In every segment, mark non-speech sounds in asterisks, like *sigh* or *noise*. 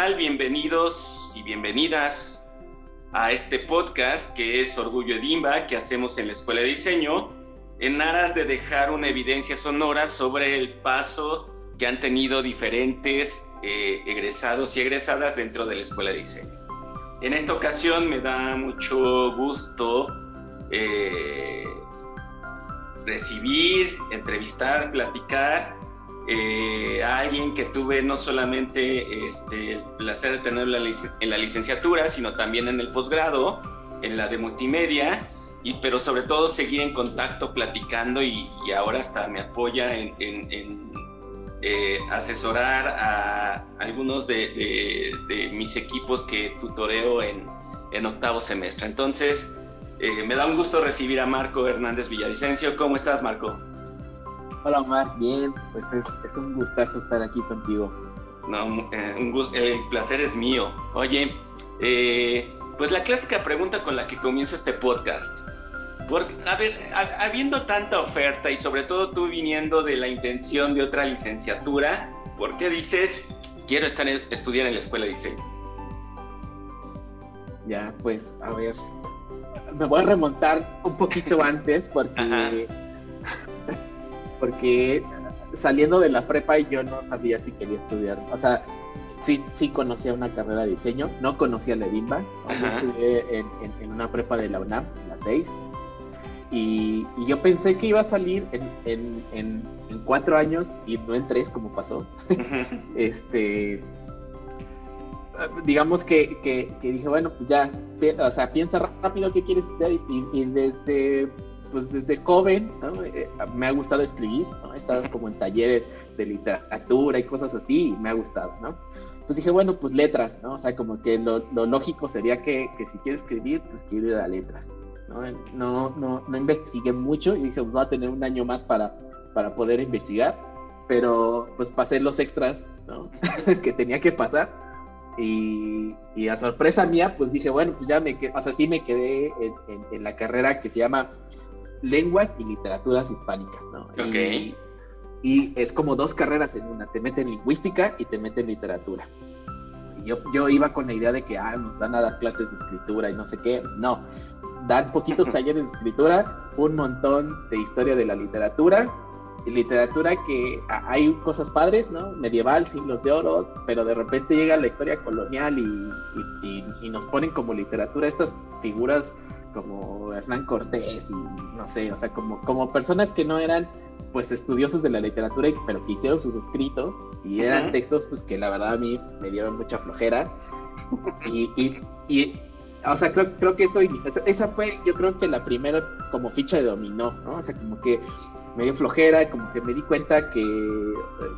Bienvenidos y bienvenidas a este podcast que es Orgullo Edimba que hacemos en la Escuela de Diseño en aras de dejar una evidencia sonora sobre el paso que han tenido diferentes eh, egresados y egresadas dentro de la Escuela de Diseño. En esta ocasión me da mucho gusto eh, recibir, entrevistar, platicar eh, a alguien que tuve no solamente este, el placer de tenerlo en la licenciatura, sino también en el posgrado, en la de multimedia, y, pero sobre todo seguir en contacto, platicando y, ahora hasta me apoya en, eh, asesorar a algunos de, mis equipos que tutoreo en, en octavo semestre. Entonces, eh, me da un gusto recibir a Marco Hernández Villavicencio. ¿Cómo estás, Marco? Hola, Omar. Bien, pues es, un gustazo estar aquí contigo. No, eh, un el placer es mío. Oye, eh, pues la clásica pregunta con la que comienzo este podcast. Porque, a ver, habiendo tanta oferta y sobre todo tú viniendo de la intención de otra licenciatura, ¿por qué dices quiero estar estudiar en la escuela de diseño? Ya, pues, a ver, me voy a remontar un poquito *laughs* antes porque, porque saliendo de la prepa yo no sabía si quería estudiar. O sea, sí, sí conocía una carrera de diseño, no conocía la EDIMBA. Estudié en, una prepa de la UNAM, la 6. Y, yo pensé que iba a salir en, en, cuatro años y no en tres como pasó. *laughs* este digamos que, que, dije, bueno, pues ya, o sea, piensa rápido qué quieres hacer y, desde, pues desde joven eh, me ha gustado escribir, ¿no? he estado como en talleres de literatura y cosas así y me ha gustado, ¿no? Entonces dije, bueno, pues letras, ¿no? O sea, como que lo, lo lógico sería que, que, si quieres escribir, pues quiero ir a letras, ¿no? No, no, no investigué mucho y dije, pues voy a tener un año más para, para poder investigar, pero pues pasé los extras, ¿no? *laughs* que tenía que pasar y, a sorpresa mía, pues dije, bueno, pues ya me quedé, o sea, sí me quedé en, la carrera que se llama Lenguas y Literaturas Hispánicas, ¿no? Ok. Y, es como dos carreras en una, te meten lingüística y te meten literatura. Y yo, yo iba con la idea de que, ah, nos van a dar clases de escritura y no sé qué. No, dan poquitos *laughs* talleres de escritura, un montón de historia de la literatura literatura que hay cosas padres, ¿no? Medieval, siglos de oro, pero de repente llega la historia colonial y, y, nos ponen como literatura estas figuras como Hernán Cortés y no sé, o sea, como, como personas que no eran pues estudiosos de la literatura, pero que hicieron sus escritos y eran textos pues que la verdad a mí me dieron mucha flojera y, y, o sea, creo, creo que eso, esa fue yo creo que la primera como ficha de dominó, ¿no? O sea, como que me dio flojera, como que me di cuenta que,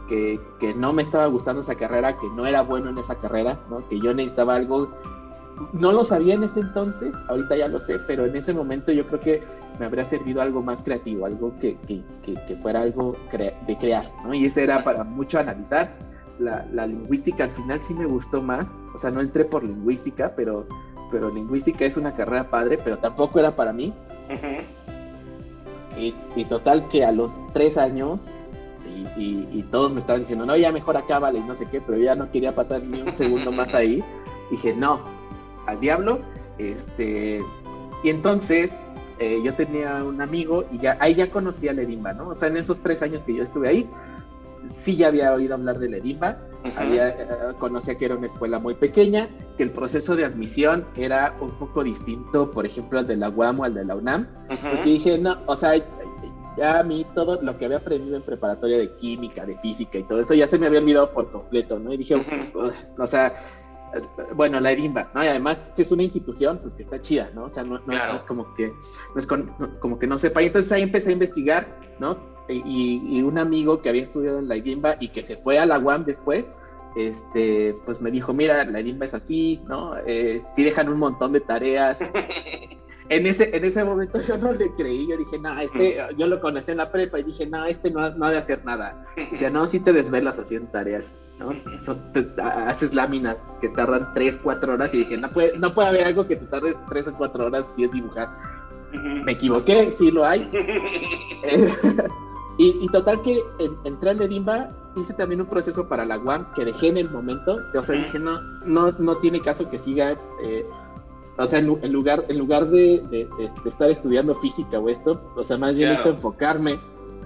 que, no me estaba gustando esa carrera, que no era bueno en esa carrera, ¿no? que yo necesitaba algo, no lo sabía en ese entonces, ahorita ya lo sé, pero en ese momento yo creo que me habría servido algo más creativo, algo que, que fuera algo de crear, ¿no? y ese era para mucho analizar. La, la, lingüística al final sí me gustó más, o sea, no entré por lingüística, pero, pero lingüística es una carrera padre, pero tampoco era para mí. Y, total que a los tres años, y, todos me estaban diciendo, no, ya mejor acábale y no sé qué, pero yo ya no quería pasar ni un segundo más ahí. *laughs* Dije, no, al diablo. Este, y entonces eh, yo tenía un amigo y ya, ahí ya conocía a Ledimba, ¿no? O sea, en esos tres años que yo estuve ahí, sí ya había oído hablar de Ledimba, había, eh, conocía que era una escuela muy pequeña, que el proceso de admisión era un poco distinto, por ejemplo, al de la UAM o al de la UNAM, porque dije, no, o sea, ya a mí todo lo que había aprendido en preparatoria de química, de física y todo eso, ya se me había olvidado por completo, ¿no? Y dije, o sea, bueno, la Edimba, ¿no? Y además es una institución, pues que está chida, ¿no? O sea, no, es como que, no es como que no sepa. Y entonces ahí empecé a investigar, ¿no? y, un amigo que había estudiado en la IDIMBA y que se fue a la UAM después, este, pues me dijo, mira, la IDIMBA es así, ¿no? Eh, sí dejan un montón de tareas. *laughs* en ese, en ese momento yo no le creí, yo dije, no, este, yo lo conocí en la prepa y dije, no, este no, no ha de hacer nada. Dice, no, sí te desvelas haciendo tareas, ¿no? haces láminas que tardan 3, 4 horas y dije, no puede, no puede haber algo que te tardes 3 o 4 horas si es dibujar. Me equivoqué, sí lo hay. *laughs* Y, total que entré en Edimba hice también un proceso para la UAM que dejé en el momento, o sea, dije, no, no, no tiene caso que siga, eh, o sea, en, lugar, en lugar de, de, estar estudiando física o esto, o sea, más bien esto enfocarme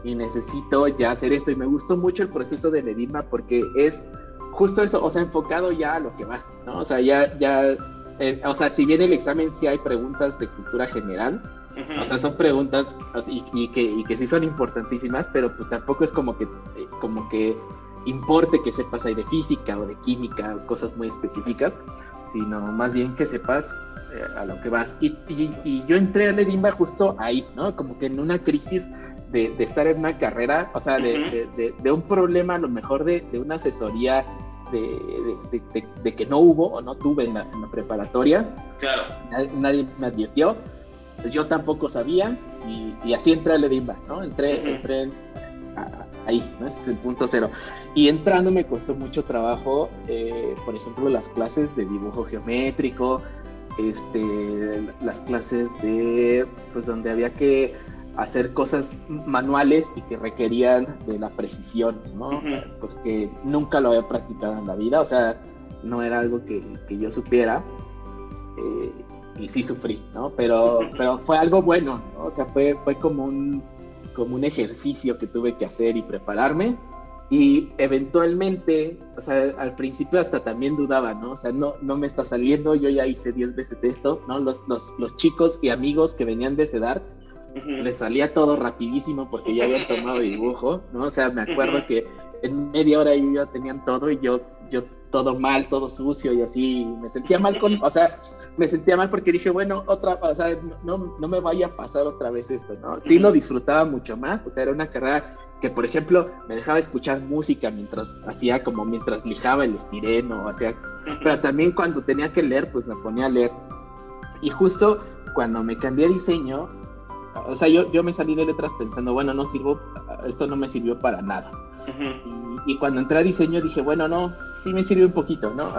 y necesito ya hacer esto. Y me gustó mucho el proceso de Ledima porque es justo eso, o sea, enfocado ya a lo que vas, ¿no? O sea, ya, ya, eh, o sea, si bien el examen sí hay preguntas de cultura general, o sea, son preguntas y, que, y que sí son importantísimas, pero pues tampoco es como que, eh, como que importe que sepas ahí de física o de química o cosas muy específicas, sino más bien que sepas eh, a lo que vas. Y, y, yo entré a Ledimba justo ahí, ¿no? Como que en una crisis de, de estar en una carrera, o sea, de, de, de un problema a lo mejor de, una asesoría de, que no hubo o no tuve en la, preparatoria. Claro. Nadie, me advirtió. Yo tampoco sabía y, así entré a Ledimba, ¿no? Entré, entré ahí, ¿no? Ese es el punto cero. Y entrando me costó mucho trabajo, eh, por ejemplo, las clases de dibujo geométrico, este, las clases de, pues donde había que hacer cosas manuales y que requerían de la precisión, ¿no? Porque nunca lo había practicado en la vida, o sea, no era algo que, que yo supiera eh, y sí sufrí, ¿no? Pero, pero fue algo bueno, ¿no? O sea, fue, fue como, un, como un ejercicio que tuve que hacer y prepararme y eventualmente, o sea, al principio hasta también dudaba, ¿no? O sea, no, no me está saliendo, yo ya hice 10 veces esto, ¿no? Los, los, los chicos y amigos que venían de esa edad les salía todo rapidísimo porque ya habían tomado dibujo, ¿no? O sea, me acuerdo que en media hora ellos ya tenían todo y yo, yo todo mal, todo sucio y así, me sentía mal con, o sea, me sentía mal porque dije, bueno, otra, o sea, no, no me vaya a pasar otra vez esto, ¿no? Sí lo disfrutaba mucho más, o sea, era una carrera que, por ejemplo, me dejaba escuchar música mientras hacía como mientras lijaba el estireno, o sea, pero también cuando tenía que leer, pues me ponía a leer. Y justo cuando me cambié diseño, o sea, yo, yo me salí de letras pensando, bueno, no sirvo, esto no me sirvió para nada. y, cuando entré a diseño dije, bueno, no, sí me sirvió un poquito, ¿no?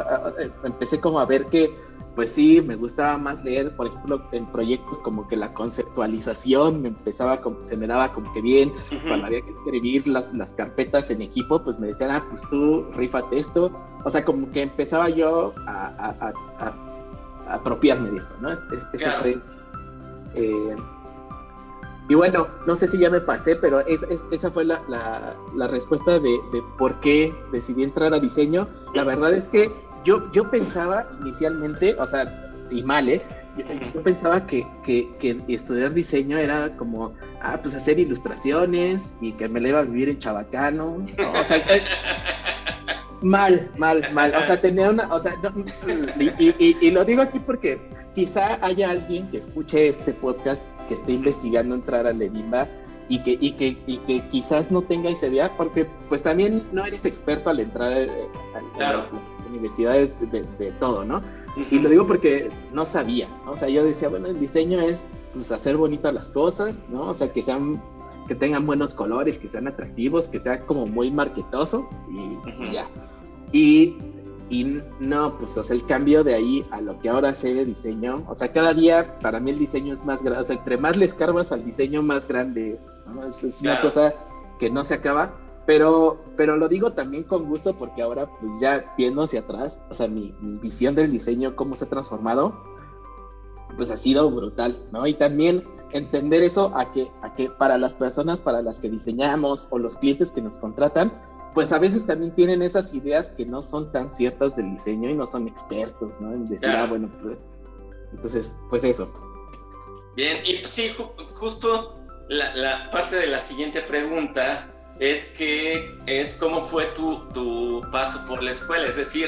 Empecé como a ver que, pues sí, me gustaba más leer, por ejemplo, en proyectos como que la conceptualización me empezaba, como, se me daba como que bien, cuando había que escribir las, las carpetas en equipo, pues me decían, ah, pues tú rifate esto. O sea, como que empezaba yo a, apropiarme de esto, ¿no? Es, fue... Eh, y bueno, no sé si ya me pasé, pero esa fue la, la, respuesta de, de, por qué decidí entrar a diseño. La verdad es que yo, yo pensaba inicialmente, o sea, y mal, ¿eh? Yo, pensaba que, que, que, estudiar diseño era como, ah, pues hacer ilustraciones y que me la iba a vivir en Chabacano. O sea, eh, mal, mal, mal. O sea, tenía una, o sea, y, y, y, lo digo aquí porque quizá haya alguien que escuche este podcast que esté investigando entrar a Ledimba y que, y que, y que quizás no tenga esa idea, porque pues también no eres experto al entrar eh, a, las universidades de, todo, ¿no? Y lo digo porque no sabía, ¿no? o sea, yo decía, bueno, el diseño es pues hacer bonitas las cosas, ¿no? O sea, que sean, que tengan buenos colores, que sean atractivos, que sea como muy marquetoso y, y ya. Y y no, pues o el cambio de ahí a lo que ahora sé de diseño, o sea, cada día para mí el diseño es más grande, o sea, entre más le escarbas al diseño, más grande es, ¿no? Es, una cosa que no se acaba, pero, pero lo digo también con gusto porque ahora, pues ya viendo hacia atrás, o sea, mi, visión del diseño, cómo se ha transformado, pues ha sido brutal, ¿no? Y también entender eso a que, a que para las personas para las que diseñamos o los clientes que nos contratan, pues a veces también tienen esas ideas que no son tan ciertas del diseño y no son expertos, ¿no? En decir, ah, bueno, pues, entonces, pues eso. Bien, y sí, justo la, parte de la siguiente pregunta es que es cómo fue tu, tu paso por la escuela, es decir,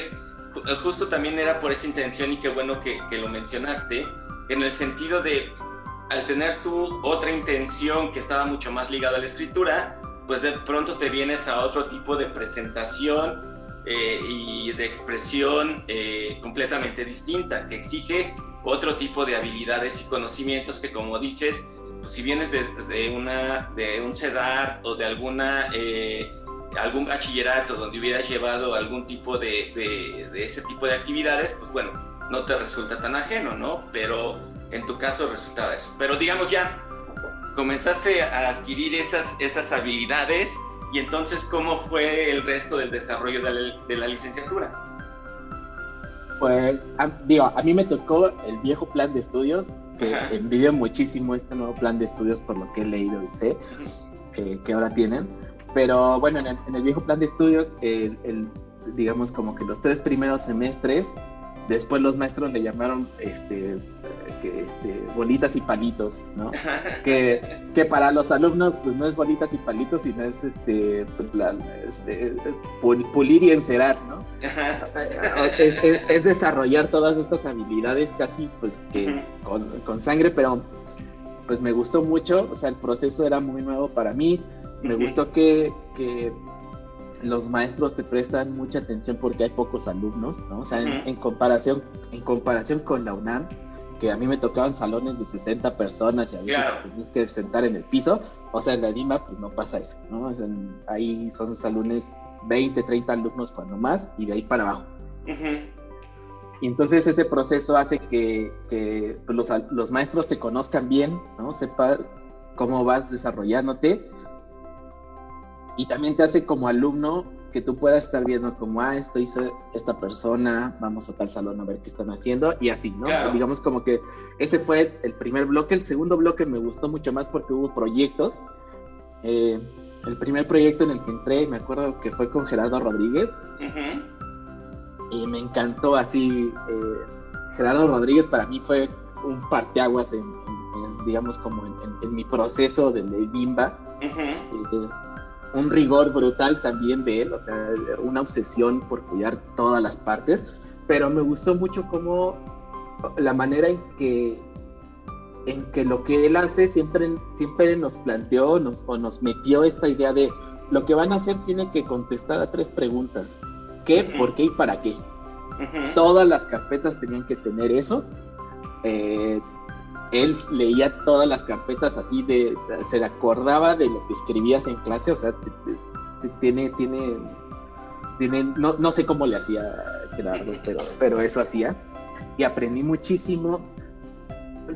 justo también era por esa intención y qué bueno que, que lo mencionaste, en el sentido de, al tener tú otra intención que estaba mucho más ligada a la escritura, pues de pronto te vienes a otro tipo de presentación eh, y de expresión eh, completamente distinta, que exige otro tipo de habilidades y conocimientos que como dices, pues si vienes de, una, de un CEDAR o de alguna, eh, algún bachillerato donde hubieras llevado algún tipo de, de, ese tipo de actividades, pues bueno, no te resulta tan ajeno, ¿no? Pero en tu caso resultaba eso. Pero digamos ya, comenzaste a adquirir esas, esas habilidades Y entonces, ¿cómo fue el resto del desarrollo de la, licenciatura? Pues, digo, a mí me tocó el viejo plan de estudios, que envidio muchísimo este nuevo plan de estudios por lo que he leído y sé que ahora tienen. Pero bueno, en el, viejo plan de estudios, el, digamos como que los tres primeros semestres Después los maestros le llamaron este, este, bolitas y palitos, ¿no? que, que, para los alumnos pues no es bolitas y palitos, sino es este, pues, este pulir y encerar, ¿no? es, desarrollar todas estas habilidades casi pues que con, con, sangre, pero pues me gustó mucho, o sea, el proceso era muy nuevo para mí, me gustó que, que los maestros te prestan mucha atención porque hay pocos alumnos, ¿no? O sea, en, comparación, en comparación con la UNAM, que a mí me tocaban salones de 60 personas y a veces tenías que sentar en el piso, o sea, en la DIMA pues no pasa eso, ¿no? O sea, ahí son salones 20, 30 alumnos cuando más y de ahí para abajo. Y entonces ese proceso hace que, que pues, los, los, maestros te conozcan bien, ¿no? Sepa cómo vas desarrollándote y también te hace como alumno que tú puedas estar viendo como, ah, esto hizo esta persona, vamos a tal salón a ver qué están haciendo y así, ¿no? Digamos como que ese fue el primer bloque. El segundo bloque me gustó mucho más porque hubo proyectos. Eh, el primer proyecto en el que entré, me acuerdo que fue con Gerardo Rodríguez. Y me encantó así. Eh, Gerardo Rodríguez para mí fue un parteaguas en, digamos, como en, mi proceso de, Bimba un rigor brutal también de él, o sea, una obsesión por cuidar todas las partes, pero me gustó mucho como la manera en que en que lo que él hace siempre, siempre nos planteó nos, o nos metió esta idea de lo que van a hacer tiene que contestar a tres preguntas. ¿Qué, por qué y para qué? Todas las carpetas tenían que tener eso. Eh, él leía todas las carpetas así de, se acordaba de lo que escribías en clase, o sea, tiene, tiene, tiene, no, no sé cómo le hacía Gerardo, pero, pero eso hacía. Y aprendí muchísimo.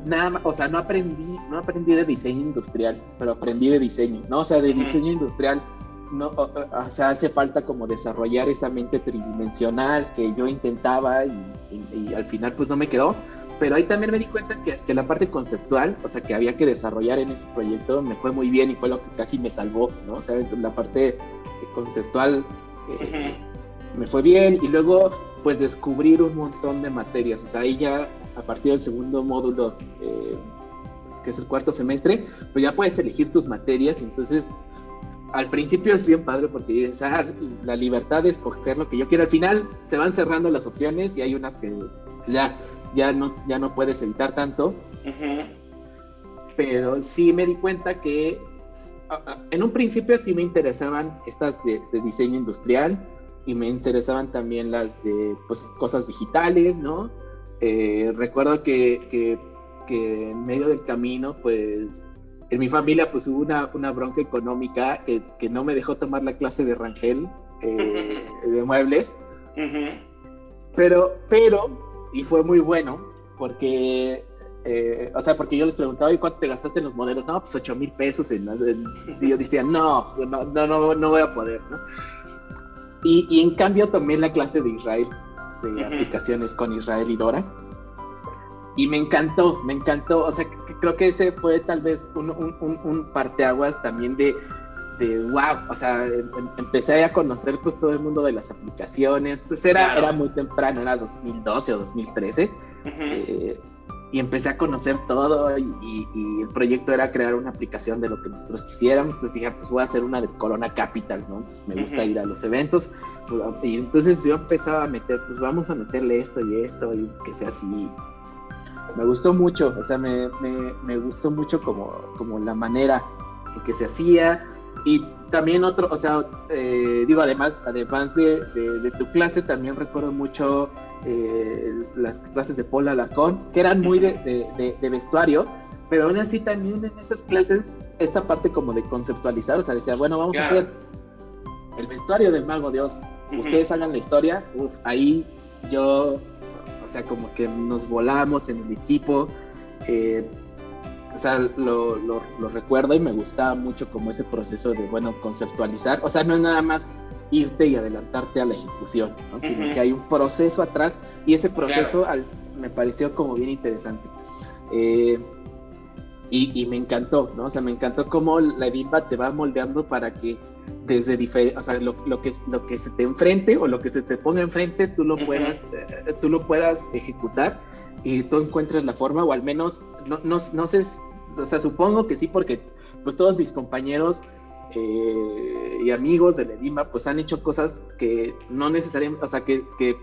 Nada más, o sea, no aprendí, no aprendí de diseño industrial, pero aprendí de diseño, ¿no? O sea, de diseño industrial, no, o, sea, hace falta como desarrollar esa mente tridimensional que yo intentaba y al final pues no me quedó pero ahí también me di cuenta que, la parte conceptual, o sea, que había que desarrollar en ese proyecto, me fue muy bien y fue lo que casi me salvó, ¿no? O sea, la parte conceptual eh, me fue bien y luego, pues, descubrir un montón de materias, o sea, ahí ya a partir del segundo módulo, eh, que es el cuarto semestre, pues ya puedes elegir tus materias, entonces al principio es bien padre porque dices, ah, la libertad de escoger lo que yo quiero. Al final se van cerrando las opciones y hay unas que ya ya no, ya no puedes editar tanto. Pero sí me di cuenta que en un principio sí me interesaban estas de, diseño industrial y me interesaban también las de pues, cosas digitales, ¿no? Eh, recuerdo que, que, en medio del camino, pues en mi familia pues hubo una, una bronca económica que, que, no me dejó tomar la clase de Rangel eh, *laughs* de muebles. Pero, pero y fue muy bueno porque, eh, o sea, porque yo les preguntaba, ¿y cuánto te gastaste en los modelos? No, pues 8 mil pesos. En, y yo decía, no, no, no, no, voy a poder, ¿no? Y, y, en cambio tomé la clase de Israel, de *laughs* aplicaciones con Israel y Dora. Y me encantó, me encantó. O sea, creo que ese fue tal vez un, un, un parteaguas también de, de wow, o sea, em, em, empecé a conocer pues todo el mundo de las aplicaciones, pues era, era muy temprano, era 2012 o 2013, eh, y empecé a conocer todo y, el proyecto era crear una aplicación de lo que nosotros quisiéramos, entonces dije, pues voy a hacer una de Corona Capital, ¿no? Me gusta ir a los eventos, pues, y entonces yo empezaba a meter, pues vamos a meterle esto y esto, y que sea así. Me gustó mucho, o sea, me, me, me gustó mucho como, como la manera en que se hacía, y también otro, o sea, eh, digo, además, además de, de, tu clase, también recuerdo mucho eh, las clases de Paul Alarcón, que eran muy de, de, vestuario, pero aún así también en estas clases, esta parte como de conceptualizar, o sea, decía, bueno, vamos a hacer el vestuario del Mago Dios, ustedes hagan la historia, uf, ahí yo, o sea, como que nos volamos en el equipo. Eh, o sea, lo, lo, recuerdo y me gustaba mucho como ese proceso de, bueno, conceptualizar. O sea, no es nada más irte y adelantarte a la ejecución, sino que hay un proceso atrás y ese proceso al, me pareció como bien interesante. Eh, y, me encantó, ¿no? O sea, me encantó cómo la DIMBA te va moldeando para que desde diferentes, o sea, lo, que, lo que se te enfrente o lo que se te ponga enfrente, tú lo puedas, eh, tú lo puedas ejecutar y tú encuentres la forma, o al menos, no, no, no sé, o sea, supongo que sí, porque pues todos mis compañeros eh, y amigos de Ledima pues han hecho cosas que no necesariamente, o sea, que, que,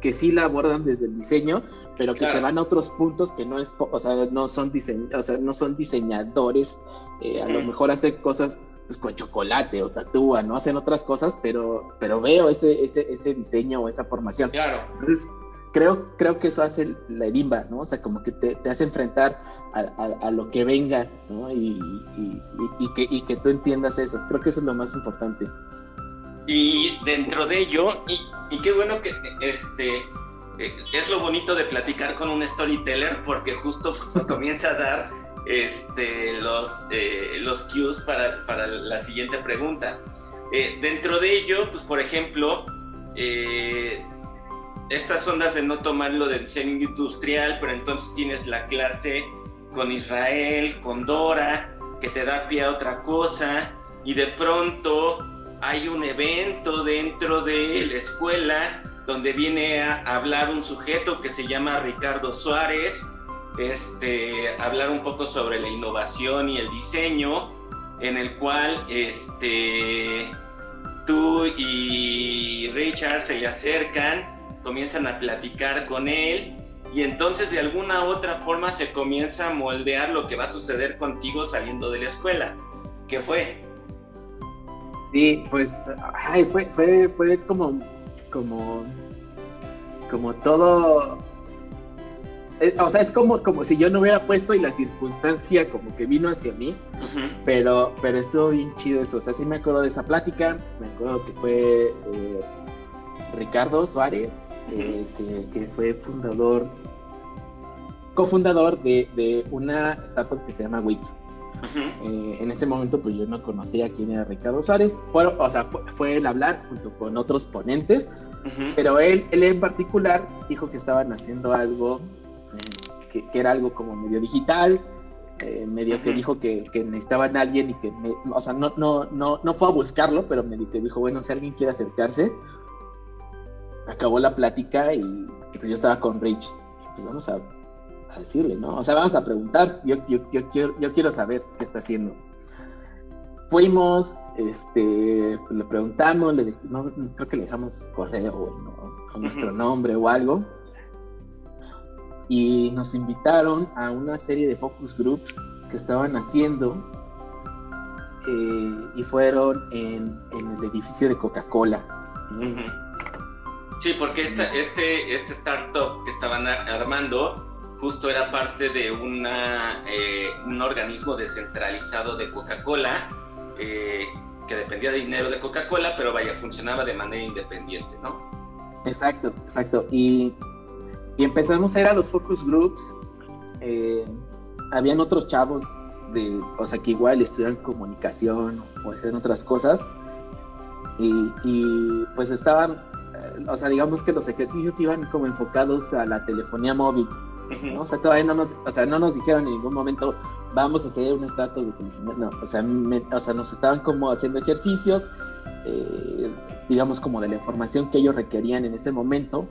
que sí la abordan desde el diseño, pero que se van a otros puntos que no es, o sea, no son, o sea, no son diseñadores, eh, a lo mejor hacen cosas pues, con chocolate o tatúan, ¿no? Hacen otras cosas, pero, pero veo ese, ese, ese diseño o esa formación. Claro. Entonces, creo, creo que eso hace la Edimba, ¿no? O sea, como que te, te hace enfrentar a, a, lo que venga, ¿no? Y, y, y, que, y que tú entiendas eso. Creo que eso es lo más importante. Y dentro de ello, y, qué bueno que este eh, es lo bonito de platicar con un storyteller porque justo *laughs* comienza a dar este, los, eh, los cues para, para, la siguiente pregunta. Eh, dentro de ello, pues por ejemplo, estas ondas de no tomarlo del diseño industrial, pero entonces tienes la clase con Israel, con Dora, que te da pie a otra cosa, y de pronto hay un evento dentro de la escuela donde viene a hablar un sujeto que se llama Ricardo Suárez, este, hablar un poco sobre la innovación y el diseño, en el cual este, tú y Richard se le acercan, comienzan a platicar con él y entonces de alguna otra forma se comienza a moldear lo que va a suceder contigo saliendo de la escuela. ¿Qué fue? Sí, pues fue, fue, fue como como, como todo, o sea, es como, como si yo no hubiera puesto y la circunstancia como que vino hacia mí, pero, pero estuvo bien chido eso, o sea, sí me acuerdo de esa plática, me acuerdo que fue eh, Ricardo Suárez, eh, que, fue fundador, cofundador de, de una startup que se llama Wix. Eh, en ese momento, pues yo no conocía quién era Ricardo Suárez. o sea, fue, el hablar junto con otros ponentes, pero él, él en particular dijo que estaban haciendo algo eh, que, era algo como medio digital, eh, medio que dijo que, que, necesitaban a alguien y que, o sea, no, no, no, no fue a buscarlo, pero medio que dijo, bueno, si alguien quiere acercarse, acabó la plática y, pues yo estaba con Rich. Pues vamos a decirle, ¿no? O sea, vamos a preguntar, yo, yo, yo, quiero, yo quiero saber qué está haciendo. Fuimos, este, le preguntamos, le, no, creo que le dejamos correo con nuestro nombre o algo. Y nos invitaron a una serie de focus groups que estaban haciendo eh, y fueron en, en, el edificio de Coca-Cola. Sí, porque esta, este, este startup que estaban armando justo era parte de una, eh, un organismo descentralizado de Coca-Cola, eh, que dependía de dinero de Coca-Cola, pero vaya, funcionaba de manera independiente, ¿no? Exacto, exacto. Y, y empezamos a ir a los focus groups. Eh, habían otros chavos de, o sea, que igual estudian comunicación o hacían otras cosas. Y, y, pues estaban, o sea, digamos que los ejercicios iban como enfocados a la telefonía móvil. O sea, todavía no nos, o sea, no nos dijeron en ningún momento vamos a hacer un estatus de telefonía, no, o sea, o sea, nos estaban como haciendo ejercicios, eh, digamos como de la información que ellos requerían en ese momento,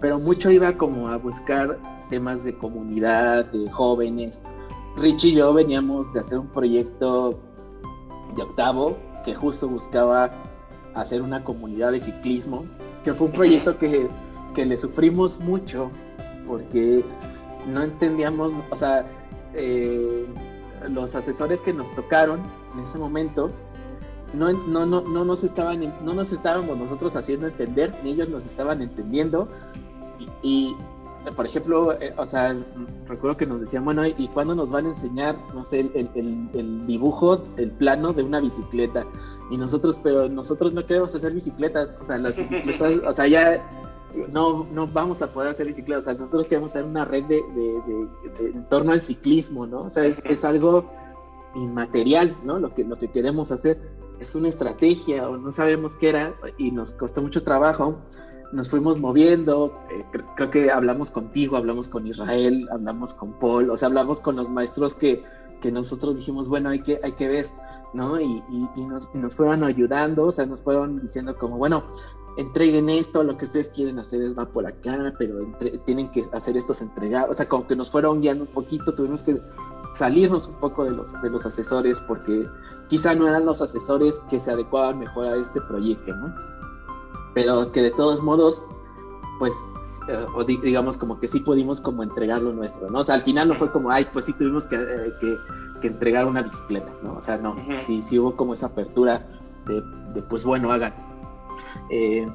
pero mucho iba como a buscar temas de comunidad, de jóvenes. Rich y yo veníamos de hacer un proyecto de octavo que justo buscaba hacer una comunidad de ciclismo, que fue un proyecto que, que le sufrimos mucho porque no entendíamos, o sea, eh, los asesores que nos tocaron en ese momento no, no, no, no, nos estaban, no nos estábamos nosotros haciendo entender, ni ellos nos estaban entendiendo. Y, por ejemplo, eh, o sea, recuerdo que nos decían, bueno, ¿y cuándo nos van a enseñar, no sé, el, el, dibujo, el plano de una bicicleta? Y nosotros, pero nosotros no queremos hacer bicicletas, o sea, las bicicletas, o sea, ya no, no vamos a poder hacer bicicleta. O sea, nosotros queremos hacer una red de, en torno al ciclismo, ¿no? O sea, es, es, algo inmaterial, ¿no? Lo que, lo que queremos hacer es una estrategia o no sabemos qué era y nos costó mucho trabajo. Nos fuimos moviendo, eh, creo que hablamos contigo, hablamos con Israel, hablamos con Paul, o sea, hablamos con los maestros que, que nosotros dijimos, bueno, hay que, hay que ver, ¿no? Y, y, nos, y, nos, fueron ayudando, o sea, nos fueron diciendo como, bueno, entreguen esto, lo que ustedes quieren hacer es va por acá, pero tienen que hacer estos entregados, o sea, como que nos fueron guiando un poquito, tuvimos que salirnos un poco de los, de los asesores porque quizá no eran los asesores que se adecuaban mejor a este proyecto, ¿no? Pero que de todos modos, pues, eh, digamos como que sí pudimos como entregar lo nuestro, ¿no? O sea, al final no fue como, ay, pues sí tuvimos que, eh, que, que entregar una bicicleta, ¿no? O sea, no, sí, sí hubo como esa apertura de, de pues bueno, hagan eh,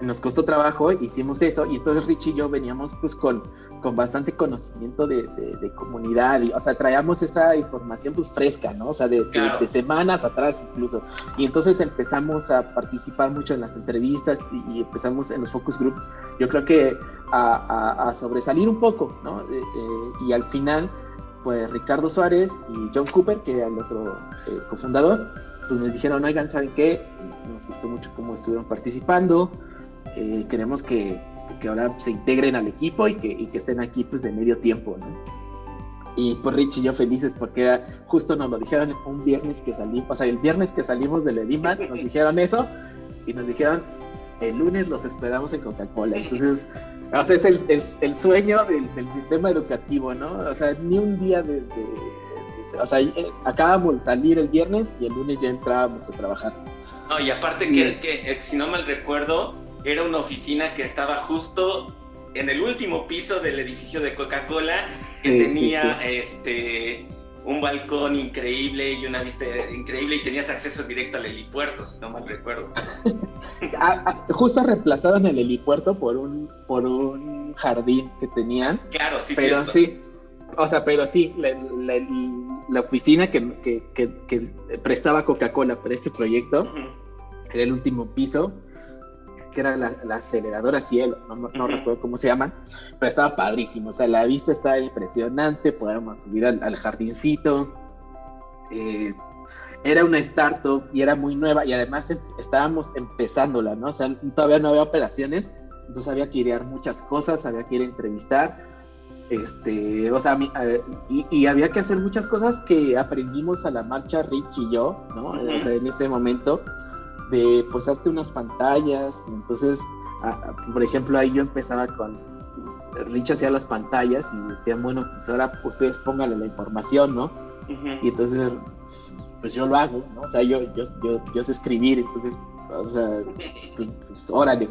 nos costó trabajo, hicimos eso, y entonces Rich y yo veníamos pues con, con bastante conocimiento de, comunidad, y, o sea, traíamos esa información pues fresca, ¿no? O sea, de, semanas atrás incluso. Y entonces empezamos a participar mucho en las entrevistas y, empezamos en los focus groups, yo creo que a, sobresalir un poco, ¿no? Eh, eh, y al final, pues Ricardo Suárez y John Cooper, que era el otro cofundador, pues nos dijeron, oigan, ¿saben qué? Nos gustó mucho cómo estuvieron participando, eh, queremos que, que, ahora se integren al equipo y que, y que, estén aquí pues de medio tiempo, ¿no? Y pues Rich y yo felices porque era, justo nos lo dijeron un viernes que salimos, o sea, el viernes que salimos del Ediman nos *laughs* dijeron eso y nos dijeron, el lunes los esperamos en Coca-Cola. Entonces, o sea, es el, el, el sueño del, del, sistema educativo, ¿no? O sea, ni un día de o sea, eh, acabamos de salir el viernes y el lunes ya entrábamos a trabajar. No, y aparte que, que, eh, si no mal recuerdo, era una oficina que estaba justo en el último piso del edificio de Coca-Cola, que tenía este un balcón increíble y una vista increíble y tenías acceso directo al helipuerto, si no mal recuerdo. *laughs* Ah, ah, justo reemplazaron el helipuerto por un por un jardín que tenían. Claro, sí, pero sí o sea, pero sí, la, oficina que, prestaba Coca-Cola para este proyecto era el último piso, que era la, aceleradora Cielo, no, recuerdo cómo se llama, pero estaba padrísimo. O sea, la vista estaba impresionante, podíamos subir al, jardincito. Eh, era una startup y era muy nueva y además em, estábamos empezándola, ¿no? O sea, todavía no había operaciones, entonces había que idear muchas cosas, había que ir a entrevistar este, o sea, y, había que hacer muchas cosas que aprendimos a la marcha Rich y yo, ¿no? O sea, en ese momento, de pues hazte unas pantallas, entonces, por ejemplo, ahí yo empezaba con, Rich hacía las pantallas y decían, bueno, pues ahora ustedes pónganle la información, ¿no? Y entonces, pues yo lo hago, ¿no? O sea, yo, yo, yo, sé escribir, entonces, o sea, pues, pues órale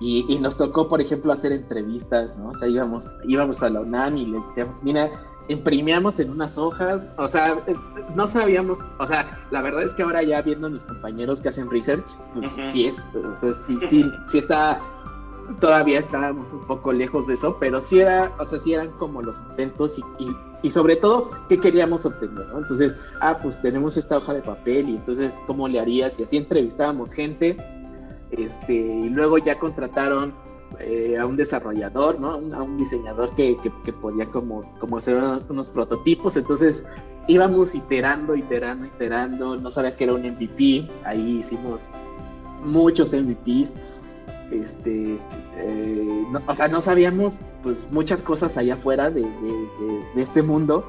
y, nos tocó, por ejemplo, hacer entrevistas, ¿no? O sea, íbamos, íbamos a la UNAM y le decíamos, mira, imprimíamos en unas hojas, o sea, eh, no sabíamos, o sea, la verdad es que ahora ya viendo a mis compañeros que hacen research, pues sí es, o sea, sí, sí, *laughs* sí está, todavía estábamos un poco lejos de eso, pero sí era, o sea, sí eran como los intentos y, y, sobre todo, ¿qué queríamos obtener? ¿no? Entonces, ah, pues tenemos esta hoja de papel y entonces, ¿cómo le harías? Y así entrevistábamos gente este, y luego ya contrataron eh, a un desarrollador, ¿no? A un diseñador que, que, podía como, como hacer unos prototipos. Entonces íbamos iterando, iterando, iterando. No sabía que era un MVP. Ahí hicimos muchos MVPs. Este, eh, o sea, no sabíamos pues muchas cosas allá afuera de, de, este mundo,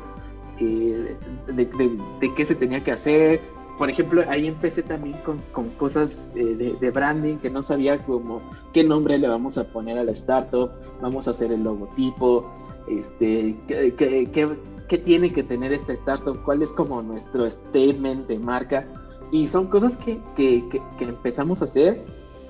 eh, de, qué se tenía que hacer, por ejemplo, ahí empecé también con, con cosas eh, de, branding que no sabía como qué nombre le vamos a poner a la startup, vamos a hacer el logotipo, este, qué, qué, qué, tiene que tener esta startup, cuál es como nuestro statement de marca. Y son cosas que, que, que empezamos a hacer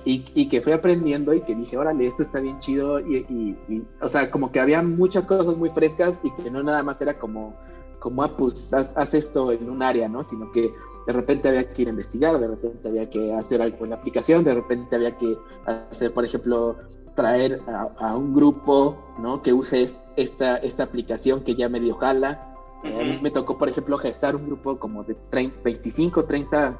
y, y, que fui aprendiendo y que dije, órale, esto está bien chido. Y, y, o sea, como que había muchas cosas muy frescas y que no nada más era como, como ah, pues haz esto en un área, ¿no? Sino que de repente había que ir a investigar, de repente había que hacer algo en la aplicación, de repente había que hacer, por ejemplo, traer a, un grupo, ¿no? Que use esta, esta aplicación que ya medio jala. a mí me tocó, por ejemplo, gestar un grupo como de 25, 30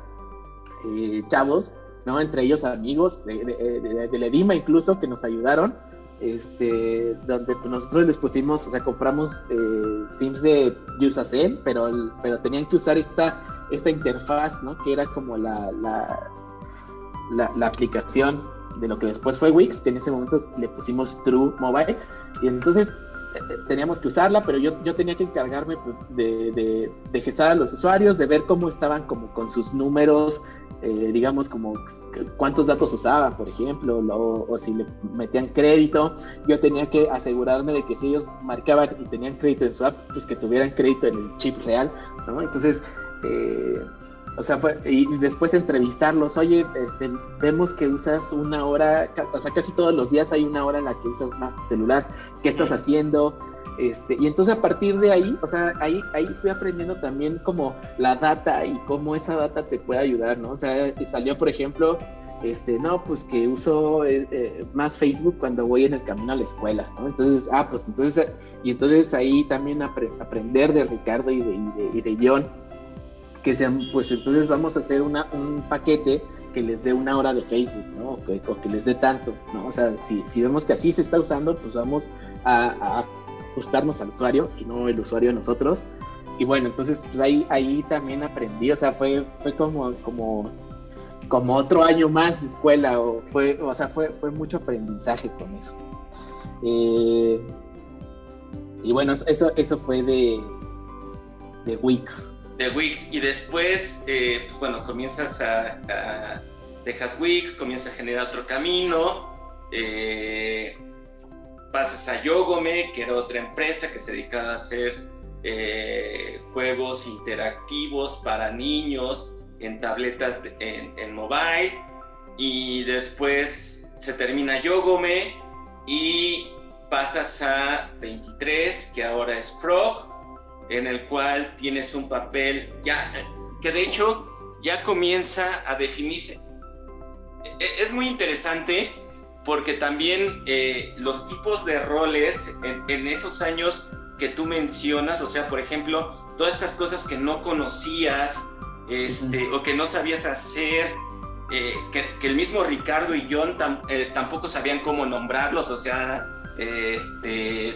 eh, chavos, ¿no? Entre ellos amigos de, de, de, Edima incluso que nos ayudaron, este, donde pues, nosotros les pusimos, o sea, compramos eh, Sims de Usacell, pero, pero tenían que usar esta, esta interfaz, ¿no? Que era como la, la, la, aplicación de lo que después fue Wix, que en ese momento le pusimos True Mobile, y entonces eh, teníamos que usarla, pero yo, yo tenía que encargarme pues, de, de, de gestar a los usuarios, de ver cómo estaban como con sus números, eh, digamos, como cuántos datos usaban, por ejemplo, o si le metían crédito. Yo tenía que asegurarme de que si ellos marcaban y tenían crédito en su app, pues que tuvieran crédito en el chip real, ¿no? Entonces, eh, o sea, fue, y después entrevistarlos, oye, este, vemos que usas una hora, o sea, casi todos los días hay una hora en la que usas más tu celular, ¿qué estás haciendo? Este, y entonces a partir de ahí, o sea, ahí, ahí fui aprendiendo también como la data y cómo esa data te puede ayudar, ¿no? O sea, salió, por ejemplo, este, no, pues que uso eh, eh, más Facebook cuando voy en el camino a la escuela, ¿no? Entonces, ah, pues entonces, y entonces ahí también aprender de Ricardo y de, y de, John, pues entonces vamos a hacer una, un paquete que les dé una hora de Facebook, ¿no? Que, les dé tanto, ¿no? O sea, si, vemos que así se está usando, pues vamos a, ajustarnos al usuario y no el usuario nosotros. Y bueno, entonces pues ahí, ahí también aprendí, o sea, fue, fue como, como, como otro año más de escuela, o, fue, o sea, fue, fue mucho aprendizaje con eso. Eh, y bueno, eso, eso fue de, de Wix. De Wix, y después, eh, pues bueno, comienzas a, a, dejas Wix, comienzas a generar otro camino. Eh, pasas a Yogome, que era otra empresa que se dedicaba a hacer eh, juegos interactivos para niños en tabletas en, mobile. Y después se termina Yogome y pasas a 23, que ahora es Frog, en el cual tienes un papel ya, que de hecho ya comienza a definirse. E, e, es muy interesante porque también eh, los tipos de roles en, esos años que tú mencionas, o sea, por ejemplo, todas estas cosas que no conocías este, o que no sabías hacer, eh, que, el mismo Ricardo y John eh, tampoco sabían cómo nombrarlos, o sea, este,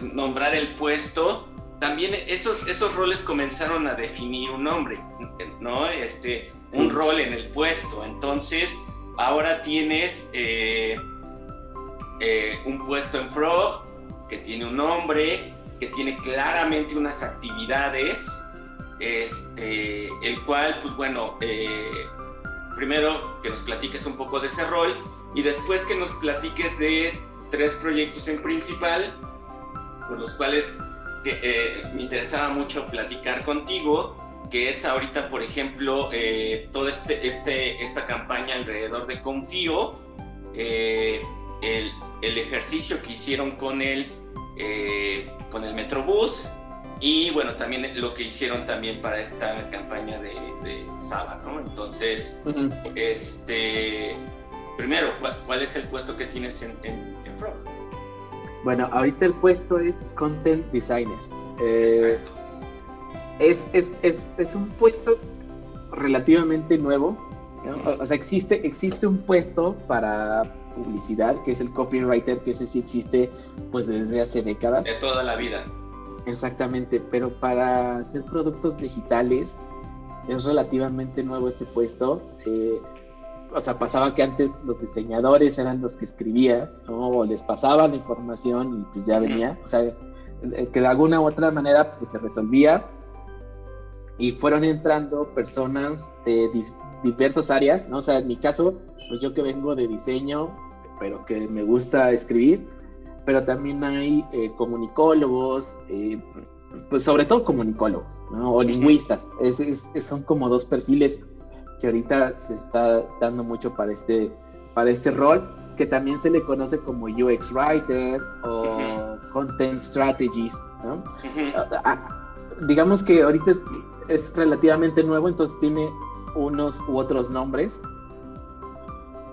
nombrar el puesto, también esos, esos roles comenzaron a definir un nombre, ¿no? Este, un rol en el puesto. Entonces, ahora tienes eh, eh, un puesto en Frog que tiene un nombre, que tiene claramente unas actividades, este, el cual, pues bueno, eh, primero que nos platiques un poco de ese rol y después que nos platiques de tres proyectos en principal, por los cuales me interesaba mucho platicar contigo que es ahorita, por ejemplo, eh, toda este, este, esta campaña alrededor de Confío, eh, el, el, ejercicio que hicieron con el, eh, con el Metrobús y bueno, también lo que hicieron también para esta campaña de, de Saba, ¿no? Entonces, este, primero, ¿cuál, es el puesto que tienes en, en? Bueno, ahorita el puesto es Content Designer. Exacto es, es, es, es un puesto relativamente nuevo. O, sea, existe, existe un puesto para publicidad, que es el copywriter, que ese sí existe pues desde hace décadas. De toda la vida. Exactamente, pero para hacer productos digitales es relativamente nuevo este puesto. Eh, o sea, pasaba que antes los diseñadores eran los que escribían, o les pasaban la información y pues ya venía. O sea, eh, que de alguna u otra manera pues se resolvía y fueron entrando personas de diversas áreas, ¿no? O sea, en mi caso, pues yo que vengo de diseño, pero que me gusta escribir, pero también hay eh, comunicólogos, eh, pues sobre todo comunicólogos, ¿no? O lingüistas. Es, son como dos perfiles que ahorita se está dando mucho para este, para este rol, que también se le conoce como UX Writer o Content Strategist, ¿no? Ah, ah, digamos que ahorita es, es relativamente nuevo, entonces tiene unos u otros nombres,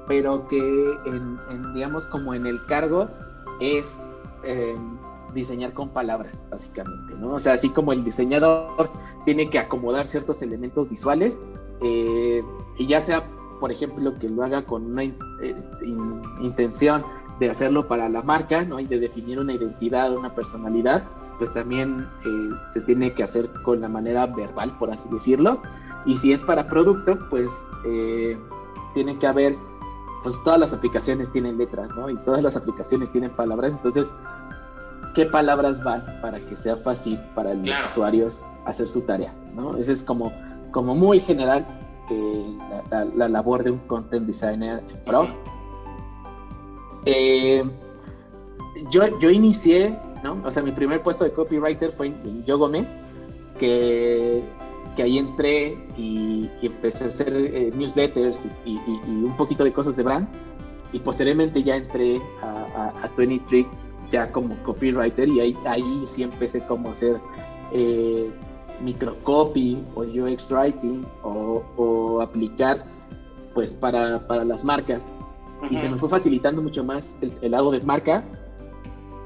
pero que en, digamos como en el cargo es eh, diseñar con palabras, básicamente, ¿no? O sea, así como el diseñador tiene que acomodar ciertos elementos visuales, eh, y ya sea por ejemplo, que lo haga con una eh, intención de hacerlo para la marca, ¿no? Y de definir una identidad, una personalidad, pues también eh, se tiene que hacer con la manera verbal, por así decirlo. Y si es para producto, pues eh, tiene que haber, pues todas las aplicaciones tienen letras, ¿no? Y todas las aplicaciones tienen palabras, entonces, ¿qué palabras van para que sea fácil para los usuarios hacer su tarea, ¿no? Ese es como, como muy general eh, la, labor de un content designer pro. Eh, yo, yo inicié, ¿no? O sea, mi primer puesto de copywriter fue en, Yogome, que, que ahí entré y, empecé a hacer eh, newsletters y, un poquito de cosas de brand. Y posteriormente ya entré a, a, 23 ya como copywriter y ahí, ahí sí empecé como a hacer eh, microcopy o UX writing o, aplicar pues para, para las marcas. Y se me fue facilitando mucho más el, lado de marca.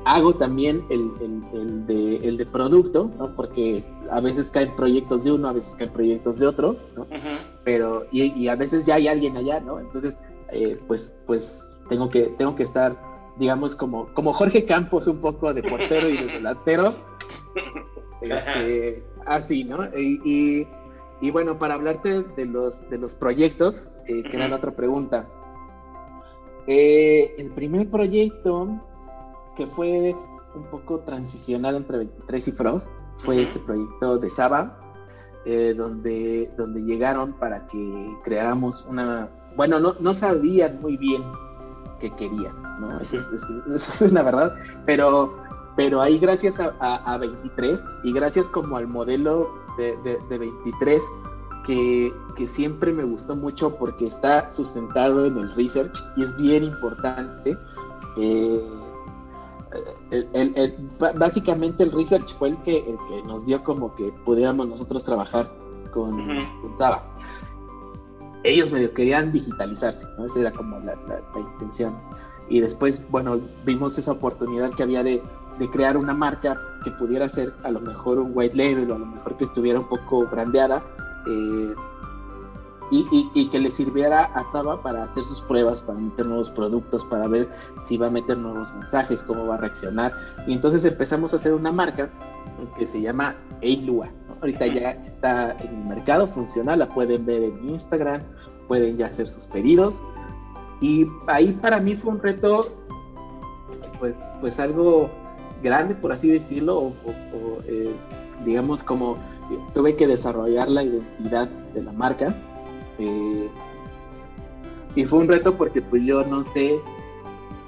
Hago también el, el, de, el de producto, ¿no? porque a veces caen proyectos de uno, a veces caen proyectos de otro, ¿no? pero y, y, a veces ya hay alguien allá, ¿no? Entonces, eh, pues, pues tengo que, tengo que estar, digamos, como, como Jorge Campos, un poco de portero y de delantero, *laughs* este, así, ¿no? Y, y, bueno, para hablarte de los, de los proyectos, eh, que era la otra pregunta. Eh, el primer proyecto que fue un poco transicional entre 23 y Frog fue este proyecto de Saba, eh, donde, donde llegaron para que creáramos una... Bueno, no, no sabían muy bien qué querían, ¿no? Eso es, eso es, la verdad, pero pero ahí gracias a, 23 y gracias como al modelo de, 23 que, siempre me gustó mucho porque está sustentado en el research y es bien importante. Eh, básicamente el research fue el que, el que nos dio como que pudiéramos nosotros trabajar con, Saba. Ellos medio querían digitalizarse, ¿no? Esa era como la intención. Y después, bueno, vimos esa oportunidad que había de de crear una marca que pudiera ser a lo mejor un white label o a lo mejor que estuviera un poco brandeada eh, y, que le sirviera a Saba para hacer sus pruebas, para meter nuevos productos, para ver si va a meter nuevos mensajes, cómo va a reaccionar. Y entonces empezamos a hacer una marca que se llama Eilua. Ahorita ya está en el mercado, funciona, la pueden ver en Instagram, pueden ya hacer sus pedidos. Y ahí para mí fue un reto, pues, pues algo grande, por así decirlo, o, eh, digamos como tuve que desarrollar la identidad de la marca. Eh, y fue un reto porque pues yo no sé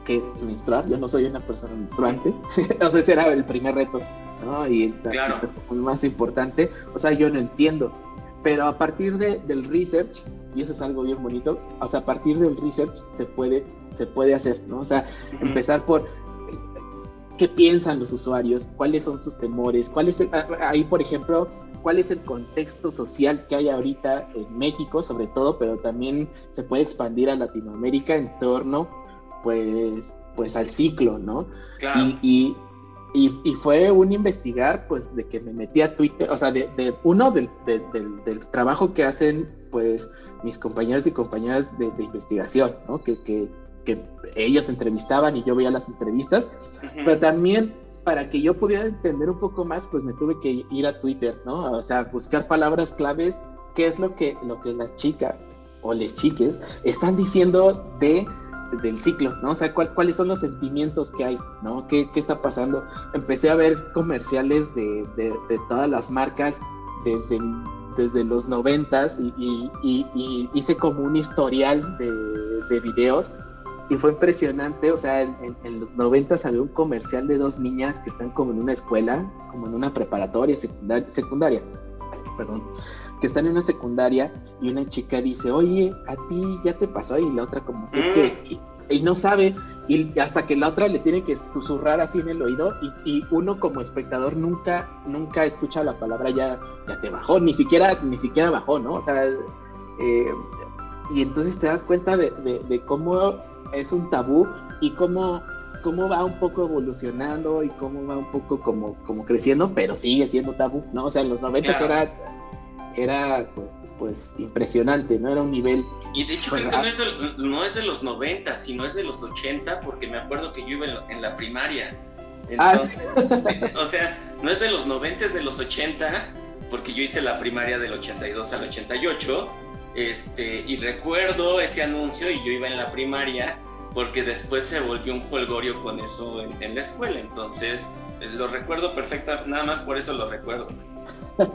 qué es menstruar, yo no soy una persona menstruante, *laughs* entonces era el primer reto, ¿no? Y claro. es más importante, o sea, yo no entiendo, pero a partir de, del research, y eso es algo bien bonito, o sea, a partir del research se puede, se puede hacer, ¿no? O sea, empezar por qué piensan los usuarios, cuáles son sus temores, cuál es ah, ahí por ejemplo, cuál es el contexto social que hay ahorita en México sobre todo, pero también se puede expandir a Latinoamérica en torno pues pues al ciclo, ¿no? Y, y, y, fue un investigar pues de que me metí a Twitter, o sea, de, uno del, del, trabajo que hacen pues mis compañeros y compañeras de, investigación, ¿no? Que, que, que ellos entrevistaban y yo veía las entrevistas, pero también para que yo pudiera entender un poco más, pues me tuve que ir a Twitter, ¿no? O sea, buscar palabras claves, qué es lo que, lo que las chicas o les chiques están diciendo de del ciclo, ¿no? O sea, cuáles son los sentimientos que hay, ¿no? ¿Qué, qué está pasando? Empecé a ver comerciales de, de, todas las marcas desde, desde los noventas y, y, y, hice como un historial de, de videos y fue impresionante, o sea, en, los 90 salió un comercial de dos niñas que están como en una escuela, como en una preparatoria, secundaria, perdón, que están en una secundaria y una chica dice, oye, a ti ya te pasó y la otra como que, y, no sabe, y hasta que la otra le tiene que susurrar así en el oído y, y, uno como espectador nunca, nunca escucha la palabra ya, ya te bajó, ni siquiera, ni siquiera bajó, ¿no? O sea, eh, y entonces te das cuenta de, de cómo es un tabú y cómo, cómo va un poco evolucionando y cómo va un poco como, como creciendo, pero sigue siendo tabú, ¿no? O sea, en los 90 era era pues, pues impresionante, ¿no? Era un nivel... Y de hecho pues, creo que no es, de, no es, de, los 90, sino es de los 80, porque me acuerdo que yo iba en, en la primaria. Ah, Entonces, ah, *laughs* o sea, no es de los 90, es de los 80, porque yo hice la primaria del 82 al 88, este, y recuerdo ese anuncio y yo iba en la primaria, porque después se volvió un jolgorio con eso en, en la escuela, entonces lo recuerdo perfecta, nada más por eso lo recuerdo. *laughs*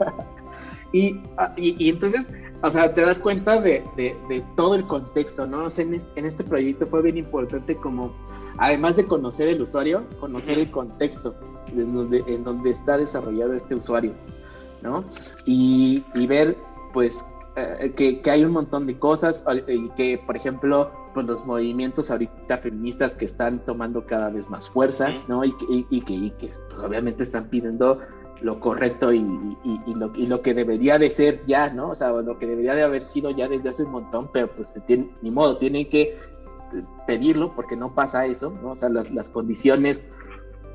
y, y, y, entonces, o sea, te das cuenta de, de, de todo el contexto, ¿no? O sea, en, en, este proyecto fue bien importante como, además de conocer el usuario, conocer uh -huh. el contexto en donde, en donde está desarrollado este usuario, ¿no? Y, y ver, pues, eh, que, que, hay un montón de cosas y que, por ejemplo, pues los movimientos ahorita feministas que están tomando cada vez más fuerza, ¿no? Y que, y, y que, y que pues, obviamente están pidiendo lo correcto y, y, y, lo, y, lo, que debería de ser ya, ¿no? O sea, lo que debería de haber sido ya desde hace un montón, pero pues tiene, ni modo, tienen que pedirlo porque no pasa eso, ¿no? O sea, las, las condiciones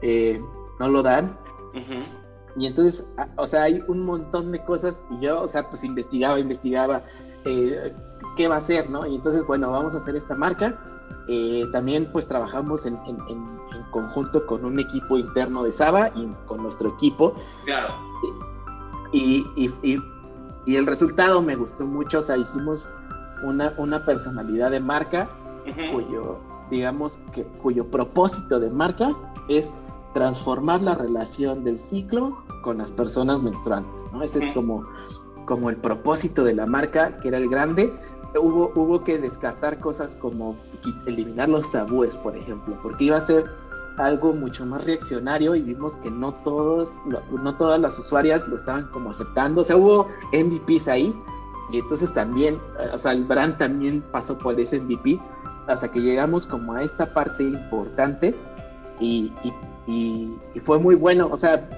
eh, no lo dan. Uh -huh. Y entonces, o sea, hay un montón de cosas y yo, o sea, pues investigaba, investigaba eh, qué va a hacer, ¿no? Y entonces, bueno, vamos a hacer esta marca. Eh, también pues trabajamos en, en, en, conjunto con un equipo interno de Saba y con nuestro equipo. Claro. Y, y, y, y, el resultado me gustó mucho, o sea, hicimos una, una personalidad de marca uh -huh. cuyo, digamos, que, cuyo propósito de marca es transformar la relación del ciclo con las personas menstruantes, ¿no? Ese es como, como el propósito de la marca, que era el grande, hubo, hubo que descartar cosas como eliminar los tabúes, por ejemplo, porque iba a ser algo mucho más reaccionario y vimos que no todos, no todas las usuarias lo estaban como aceptando, o sea, hubo MVPs ahí y entonces también, o sea, el brand también pasó por ese MVP hasta que llegamos como a esta parte importante y, y, y, y fue muy bueno, o sea,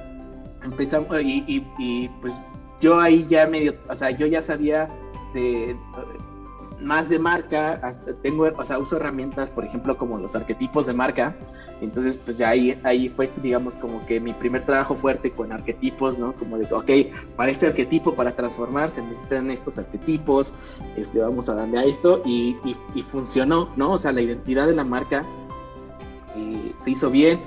empezamos y, y, pues yo ahí ya medio, o sea, yo ya sabía de más de marca, tengo, o sea, uso herramientas, por ejemplo, como los arquetipos de marca. Entonces, pues ya ahí, ahí fue, digamos, como que mi primer trabajo fuerte con arquetipos, ¿no? Como de, ok, para este arquetipo, para transformarse, necesitan estos arquetipos, este, vamos a darle a esto, y, y, y funcionó, ¿no? O sea, la identidad de la marca eh, se hizo bien.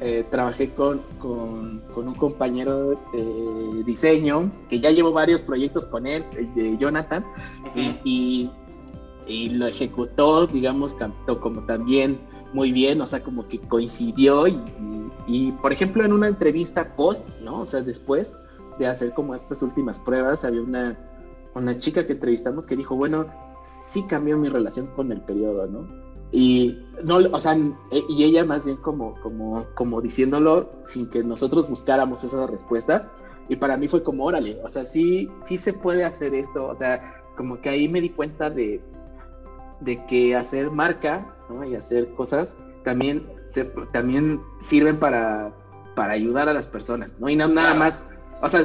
Eh, trabajé con, con, con, un compañero de diseño que ya llevo varios proyectos con él, de Jonathan, uh -huh. y, y lo ejecutó, digamos, cantó como también muy bien, o sea, como que coincidió y, y, y, por ejemplo, en una entrevista post, ¿no? O sea, después de hacer como estas últimas pruebas, había una, una chica que entrevistamos que dijo, bueno, sí cambió mi relación con el periodo, ¿no? Y no, o sea, y ella más bien como, como, como diciéndolo sin que nosotros buscáramos esa respuesta. Y para mí fue como, órale, o sea, sí, sí se puede hacer esto, o sea, como que ahí me di cuenta de, de que hacer marca ¿no? y hacer cosas también, se, también sirven para, para ayudar a las personas, ¿no? Y no, nada más, o sea,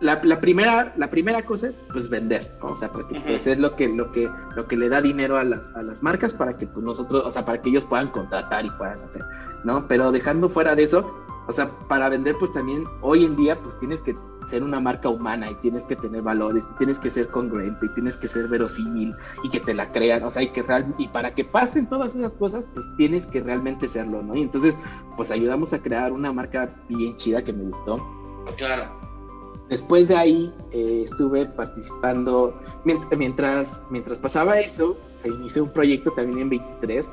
la, la, primera, la primera cosa es pues vender, ¿no? o sea, porque pues, es lo que, lo, que, lo que le da dinero a las, a las marcas para que pues, nosotros, o sea, para que ellos puedan contratar y puedan hacer, ¿no? Pero dejando fuera de eso, o sea, para vender pues también hoy en día pues tienes que ser una marca humana y tienes que tener valores, y tienes que ser congruente y tienes que ser verosímil y que te la crean, o sea, y que real, y para que pasen todas esas cosas, pues tienes que realmente serlo, ¿no? Y entonces, pues ayudamos a crear una marca bien chida que me gustó. Claro. Después de ahí eh, estuve participando, mientras, mientras pasaba eso, se inició un proyecto también en 23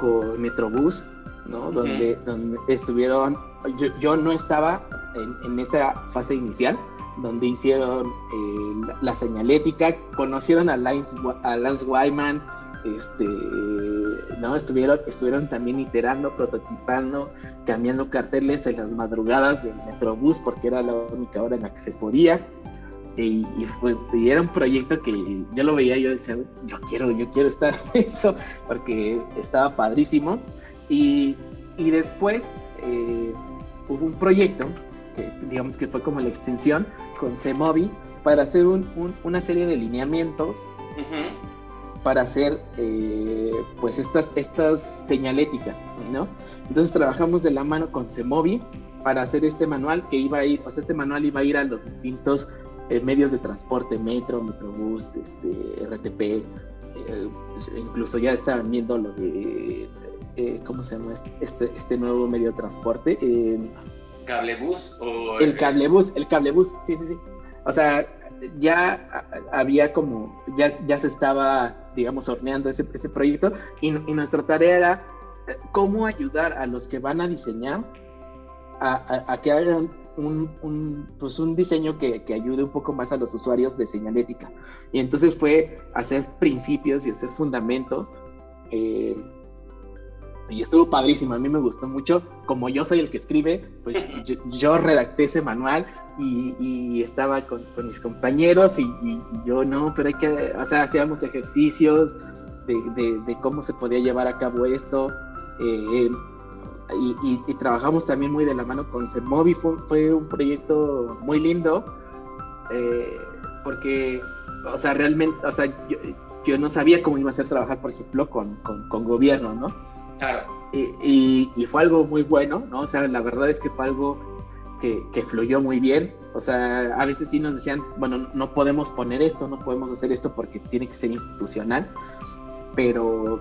con Metrobús, ¿no? Uh -huh. donde, donde estuvieron, yo, yo no estaba en, en, esa fase inicial, donde hicieron eh, la, la, señalética, conocieron a Lance, a Lance Wyman, este, no, estuvieron, estuvieron también iterando, prototipando, cambiando carteles en las madrugadas del Metrobús porque era la única hora en la que se podía. Y, era un proyecto que yo lo veía yo decía, yo quiero, yo quiero estar *laughs* en eso, porque estaba padrísimo. Y, y después eh, hubo un proyecto, que digamos que fue como la extensión, con CMOBI, para hacer un, un, una serie de lineamientos para hacer eh, pues estas, estas señaléticas, ¿no? Entonces trabajamos de la mano con CEMOVI para hacer este manual que iba a ir, o sea, este manual iba a ir a los distintos eh, medios de transporte, metro, metrobús, este, RTP, eh, incluso ya estaban viendo lo de, eh, ¿cómo se llama este, este nuevo medio de transporte? ¿Cablebús o...? El cablebús, el cablebús, sí, sí, sí. O sea, ya había como, ya, ya se estaba, digamos, horneando ese, ese proyecto y, nuestra tarea era cómo ayudar a los que van a diseñar a, que hagan un, pues un diseño que, ayude un poco más a los usuarios de señalética. Y entonces fue hacer principios y hacer fundamentos. Eh, y estuvo padrísimo, a mí me gustó mucho. Como yo soy el que escribe, pues yo, redacté ese manual y, estaba con, mis compañeros y, yo no, pero hay que, o sea, hacíamos ejercicios de, cómo se podía llevar a cabo esto. Eh, y, trabajamos también muy de la mano con CEMOVI, fue, un proyecto muy lindo, eh, porque, o sea, realmente, o sea, yo, no sabía cómo iba a ser trabajar, por ejemplo, con, con, gobierno, ¿no? Claro. Y, y, fue algo muy bueno, ¿no? O sea, la verdad es que fue algo que, fluyó muy bien. O sea, a veces sí nos decían, bueno, no podemos poner esto, no podemos hacer esto porque tiene que ser institucional, pero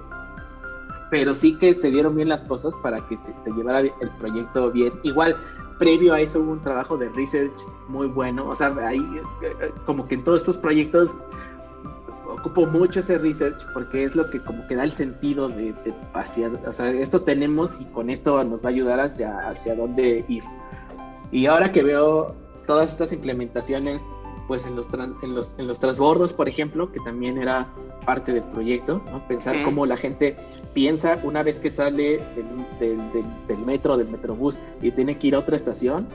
pero sí que se dieron bien las cosas para que se, llevara el proyecto bien. Igual, previo a eso hubo un trabajo de research muy bueno, o sea, ahí eh, como que en todos estos proyectos ocupo mucho ese research porque es lo que como que da el sentido de, hacia, o sea, esto tenemos y con esto nos va a ayudar hacia, hacia dónde ir. Y ahora que veo todas estas implementaciones, pues en los, en los, en los transbordos, por ejemplo, que también era parte del proyecto, ¿no? Pensar cómo la gente piensa una vez que sale del, del, metro, del metrobús y tiene que ir a otra estación,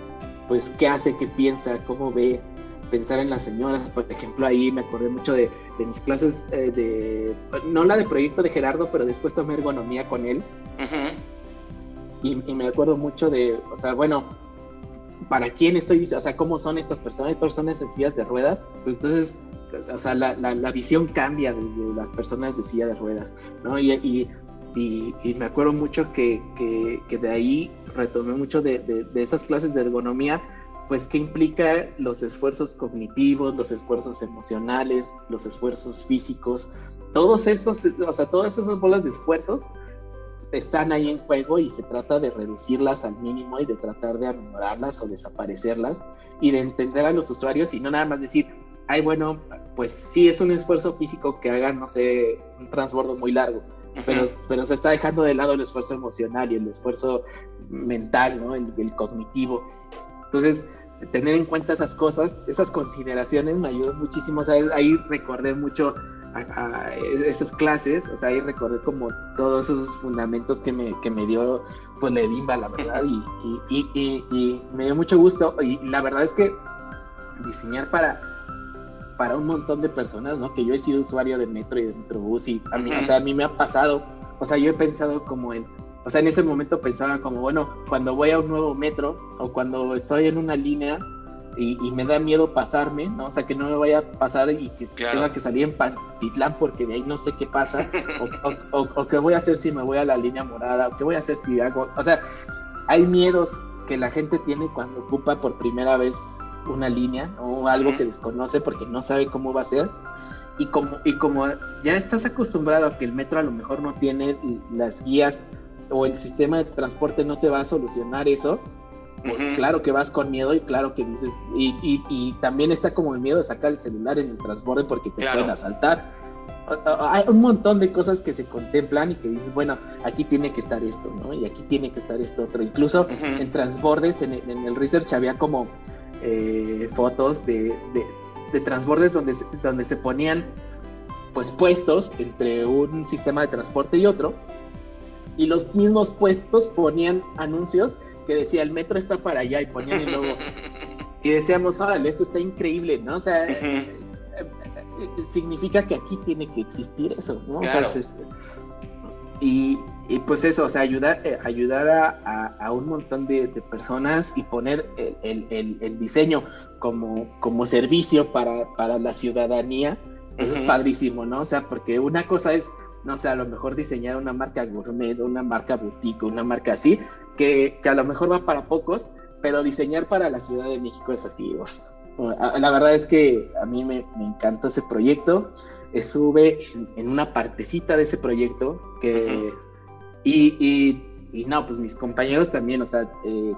pues qué hace, qué piensa, cómo ve, pensar en las señoras, por ejemplo, ahí me acordé mucho de, de mis clases eh, de, no la de proyecto de Gerardo, pero después tomé ergonomía con él. y, y, me acuerdo mucho de, o sea, bueno, ¿para quién estoy? O sea, ¿cómo son estas personas? Hay personas en sillas de ruedas, pues entonces o sea, la, visión cambia de, las personas de silla de ruedas, ¿no? Y, me acuerdo mucho que, de ahí retomé mucho de, de, esas clases de ergonomía, pues que implica los esfuerzos cognitivos, los esfuerzos emocionales, los esfuerzos físicos, todos esos, o sea, todas esas bolas de esfuerzos están ahí en juego y se trata de reducirlas al mínimo y de tratar de aminolarlas o desaparecerlas y de entender a los usuarios y no nada más decir, ay, bueno, pues sí es un esfuerzo físico que hagan, no sé, un transbordo muy largo, pero, pero se está dejando de lado el esfuerzo emocional y el esfuerzo mental, ¿no? El, cognitivo. Entonces, tener en cuenta esas cosas, esas consideraciones me ayudan muchísimo. O sea, ahí recordé mucho a, esas clases, o sea, ahí recordé como todos esos fundamentos que me, que me dio pues Levimba, la verdad, y, y, y, y, me dio mucho gusto. Y la verdad es que diseñar para para un montón de personas, ¿no? Que yo he sido usuario de metro y de metrobús y a mí, o sea, a mí me ha pasado, o sea, yo he pensado como en, o sea, en ese momento pensaba como, bueno, cuando voy a un nuevo metro o cuando estoy en una línea y, me da miedo pasarme, ¿no? O sea, que no me vaya a pasar y que tenga que salir en Pantitlán porque de ahí no sé qué pasa, o, o, o, qué voy a hacer si me voy a la línea morada, o qué voy a hacer si hago, o sea, hay miedos que la gente tiene cuando ocupa por primera vez una línea o algo que desconoce porque no sabe cómo va a ser. Y como, y como ya estás acostumbrado a que el metro a lo mejor no tiene las guías o el sistema de transporte no te va a solucionar eso, pues claro que vas con miedo y claro que dices, y, y, también está como el miedo de sacar el celular en el transporte porque te pueden asaltar. Hay un montón de cosas que se contemplan y que dices, bueno, aquí tiene que estar esto, ¿no? Y aquí tiene que estar esto otro. Incluso en transbordes, en, en, el research había como eh, fotos de, de, transbordes donde, donde se ponían pues puestos entre un sistema de transporte y otro y los mismos puestos ponían anuncios que decía el metro está para allá y ponían el logo. Y decíamos órale esto está increíble no o sea eh, *laughs* eh, significa que aquí tiene que existir eso no o sea, este, y, y pues eso, o sea, ayudar, eh, ayudar a, a, un montón de, personas y poner el, el, el, diseño como, como servicio para, para la ciudadanía, eso es padrísimo, ¿no? O sea, porque una cosa es, no sé, a lo mejor diseñar una marca gourmet, una marca boutique, una marca así, que, que a lo mejor va para pocos, pero diseñar para la Ciudad de México es así, La verdad es que a mí me, me encantó ese proyecto. Estuve en, una partecita de ese proyecto que... y, y, no, pues mis compañeros también, o sea, eh,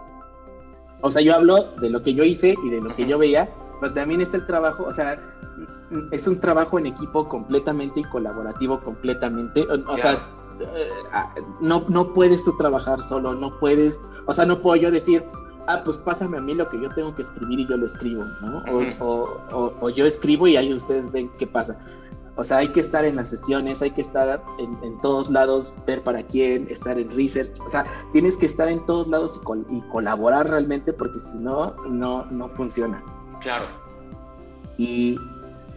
o sea, yo hablo de lo que yo hice y de lo que yo veía, pero también está el trabajo, o sea, es un trabajo en equipo completamente y colaborativo completamente. O, sea, eh, ah, no, no puedes tú trabajar solo, no puedes, o sea, no puedo yo decir, ah, pues pásame a mí lo que yo tengo que escribir y yo lo escribo, ¿no? o, yo escribo y ahí ustedes ven qué pasa. O sea, hay que estar en las sesiones, hay que estar en, todos lados, ver para quién, estar en research. O sea, tienes que estar en todos lados y, colaborar realmente porque si no, no, no funciona. Claro. Y,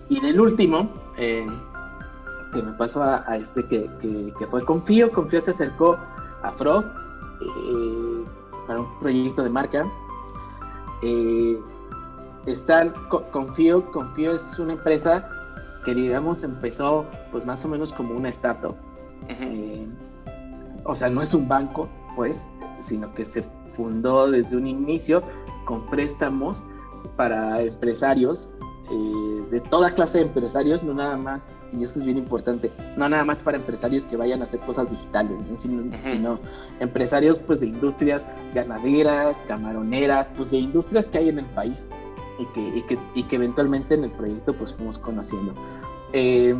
y del último, eh, que me pasó a, este que, que, fue Confío, Confío se acercó a Frog eh, para un proyecto de marca. Eh, están, Confío, Confío es una empresa que digamos empezó pues más o menos como una startup. Eh, o sea, no es un banco, pues, sino que se fundó desde un inicio con préstamos para empresarios, eh, de toda clase de empresarios, no nada más, y eso es bien importante, no nada más para empresarios que vayan a hacer cosas digitales, sino, empresarios pues de industrias ganaderas, camaroneras, pues de industrias que hay en el país y que, y que, eventualmente en el proyecto pues fuimos conociendo. Eh,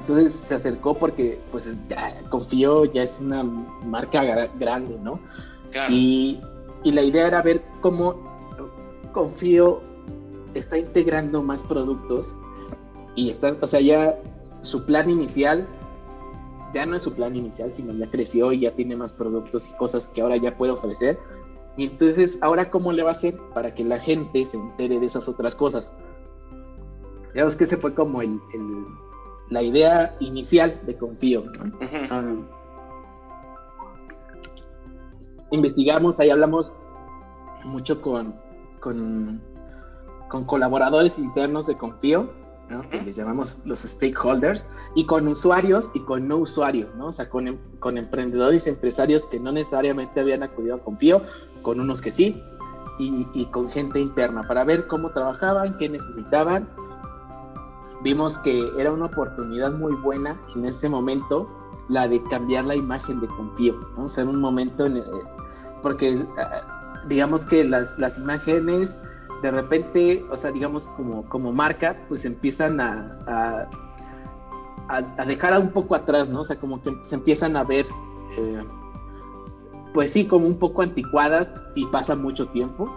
entonces se acercó porque pues ya confío, ya es una marca grande, ¿no? Y, y, la idea era ver cómo confío está integrando más productos y está, o sea, ya su plan inicial ya no es su plan inicial, sino ya creció y ya tiene más productos y cosas que ahora ya puede ofrecer y entonces, ¿ahora cómo le va a hacer para que la gente se entere de esas otras cosas? Digamos que ese fue como el, la idea inicial de Confío. Ah. investigamos, ahí hablamos mucho con, con, colaboradores internos de Confío, que les llamamos los stakeholders, y con usuarios y con no usuarios, ¿no? o sea, con, con emprendedores y empresarios que no necesariamente habían acudido a Confío con unos que sí, y, con gente interna para ver cómo trabajaban, qué necesitaban. Vimos que era una oportunidad muy buena en ese momento la de cambiar la imagen de Confío, ¿no? O sea, en un momento, en porque ah, digamos que las, las imágenes de repente, o sea, digamos como, como marca, pues empiezan a, a, a, dejar un poco atrás, ¿no? O sea, como que se empiezan a ver eh, pues sí, como un poco anticuadas si pasa mucho tiempo.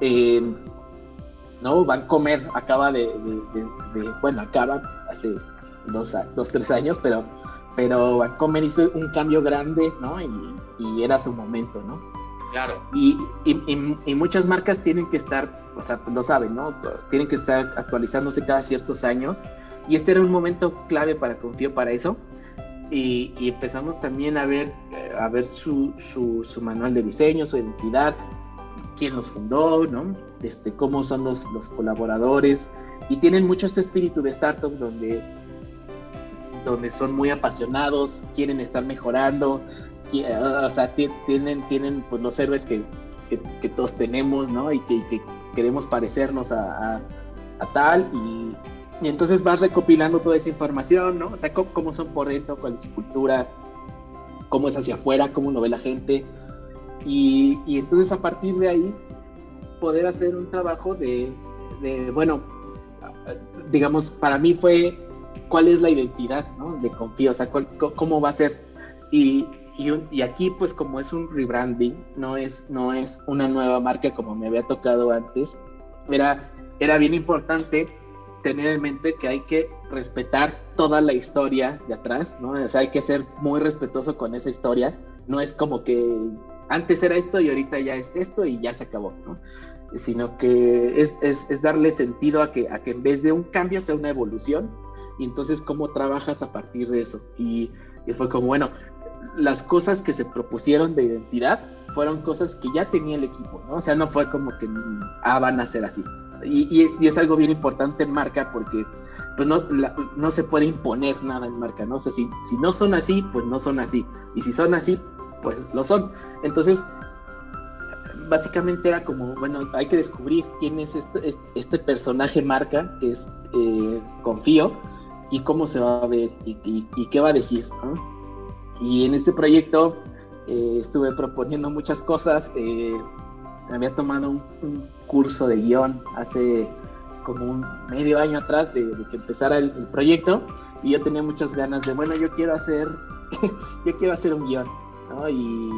Eh, ¿No? Vancomer acaba de, bueno, acaba hace dos, dos, tres años, pero, pero Vancomer hizo un cambio grande, ¿no? Y, era su momento, ¿no? Claro. Y, y, muchas marcas tienen que estar, o sea, lo saben, ¿no? Tienen que estar actualizándose cada ciertos años. Y este era un momento clave para Confío para eso y, empezamos también a ver, eh, a ver su, su, su, manual de diseño, su identidad, quién los fundó, ¿no? Este, cómo son los, los colaboradores y tienen mucho este espíritu de startup donde, donde son muy apasionados, quieren estar mejorando, o sea, tienen, tienen pues, los héroes que, que, todos tenemos, ¿no? Y que, que queremos parecernos a, tal y entonces vas recopilando toda esa información, ¿no? O sea, cómo, son por dentro, cuál es su cultura, cómo es hacia afuera, cómo lo ve la gente. Y, entonces a partir de ahí, poder hacer un trabajo de, de, bueno, digamos, para mí fue cuál es la identidad, ¿no? De Confío, o sea, cómo va a ser. Y, y, aquí, pues como es un rebranding, no es, no es una nueva marca como me había tocado antes, era, era bien importante tener en mente que hay que respetar toda la historia de atrás, ¿no? O sea, hay que ser muy respetuoso con esa historia. No es como que antes era esto y ahorita ya es esto y ya se acabó, ¿no? Sino que es, es, es darle sentido a que, a que en vez de un cambio sea una evolución. Y entonces, ¿cómo trabajas a partir de eso? Y, y fue como, bueno, las cosas que se propusieron de identidad fueron cosas que ya tenía el equipo, ¿no? O sea, no fue como que, ah, van a ser así. Y, es, algo bien importante en marca porque pues no, no se puede imponer nada en marca, ¿no? O si, si no son así, pues no son así. Y si son así, pues lo son. Entonces, básicamente era como, bueno, hay que descubrir quién es este, este personaje marca, que es eh, Confío, y cómo se va a ver y, qué va a decir. Y en este proyecto eh, estuve proponiendo muchas cosas. Eh, había tomado un, curso de guion hace como un medio año atrás de, que empezara el, proyecto y yo tenía muchas ganas de, bueno, yo quiero hacer, *laughs* yo quiero hacer un guion. Y,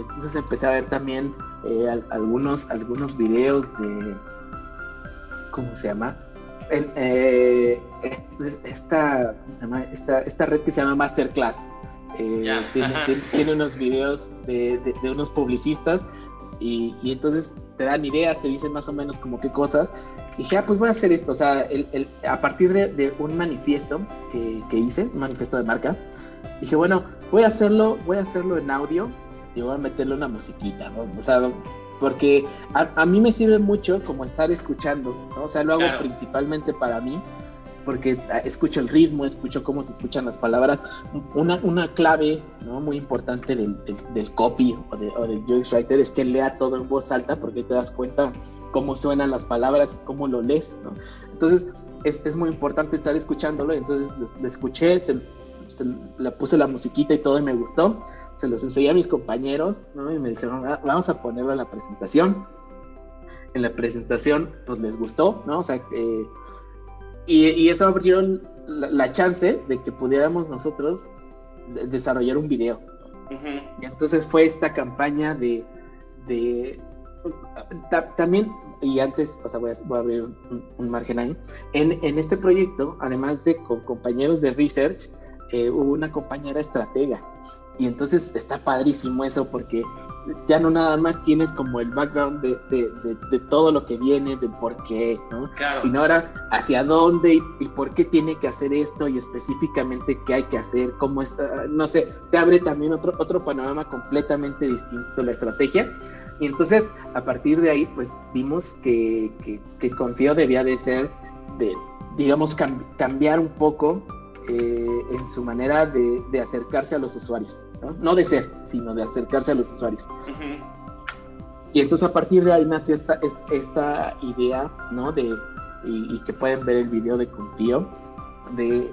entonces empecé a ver también eh, algunos, algunos videos de, ¿cómo se llama? Esta, esta, esta red que se llama Masterclass. Eh, *laughs* tiene, unos videos de, unos publicistas y, entonces te dan ideas, te dicen más o menos como qué cosas. Y dije, ah, pues voy a hacer esto. O sea, a partir de, un manifiesto que, que, hice, un manifiesto de marca, dije, bueno, voy a hacerlo, voy a hacerlo en audio y voy a meterle una musiquita, ¿no? O sea, porque a, mí me sirve mucho como estar escuchando, ¿no? O sea, lo hago principalmente para mí, porque escucho el ritmo, escucho cómo se escuchan las palabras. Una, una clave ¿no? muy importante del, del, copy o, de, o del UX Writer es que lea todo en voz alta, porque te das cuenta cómo suenan las palabras cómo lo lees, ¿no? Entonces, es, es muy importante estar escuchándolo, entonces lo, escuché, le puse la musiquita y todo y me gustó se los enseñé a mis compañeros, ¿no? Y me dijeron, ah, vamos a ponerlo en la presentación. En la presentación, pues les gustó, ¿no? O sea, y, eso abrió la, chance de que pudiéramos nosotros desarrollar un video. Y entonces fue esta campaña de, de también, y antes, o sea, voy a, abrir un, margen ahí, en, en, este proyecto, además de con compañeros de research, eh, hubo una compañera estratega y entonces está padrísimo eso porque ya no nada más tienes como el background de, de, todo lo que viene, de por qué, ¿no? Sino ahora hacia dónde y, por qué tiene que hacer esto y específicamente qué hay que hacer, cómo está, no sé, te abre también otro, otro panorama completamente distinto la estrategia. Y entonces a partir de ahí pues vimos que, que, que Confío debía de ser, de, digamos, cambiar un poco eh, en su manera de, acercarse a los usuarios, ¿no? de ser, sino de acercarse a los usuarios. Y entonces a partir de ahí nació esta, esta idea, ¿no? De, y, que pueden ver el video de Confío, de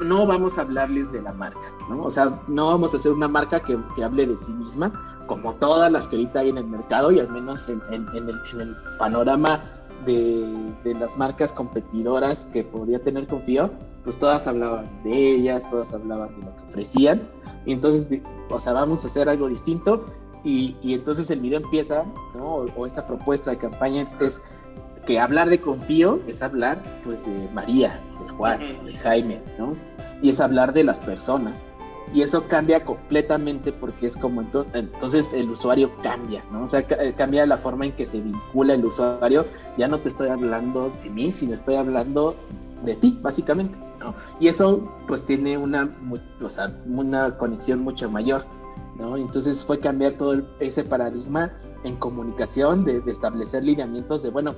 no vamos a hablarles de la marca, ¿no? O sea, no vamos a hacer una marca que, que hable de sí misma, como todas las que ahorita hay en el mercado y al menos en, en, el, en el, panorama de, de, las marcas competidoras que podría tener Confío, pues todas hablaban de ellas, todas hablaban de lo que ofrecían. Y entonces, o sea, vamos a hacer algo distinto. Y, y entonces el video empieza, ¿no? O, esta propuesta de campaña es que hablar de confío es hablar, pues, de María, de Juan, de Jaime, ¿no? Y es hablar de las personas. Y eso cambia completamente porque es como entonces el usuario cambia, ¿no? O sea, eh, cambia la forma en que se vincula el usuario. Ya no te estoy hablando de mí, sino estoy hablando de ti, básicamente. Y eso pues tiene una, o sea, una conexión mucho mayor, ¿no? Entonces fue cambiar todo ese paradigma en comunicación, de, establecer lineamientos de, bueno,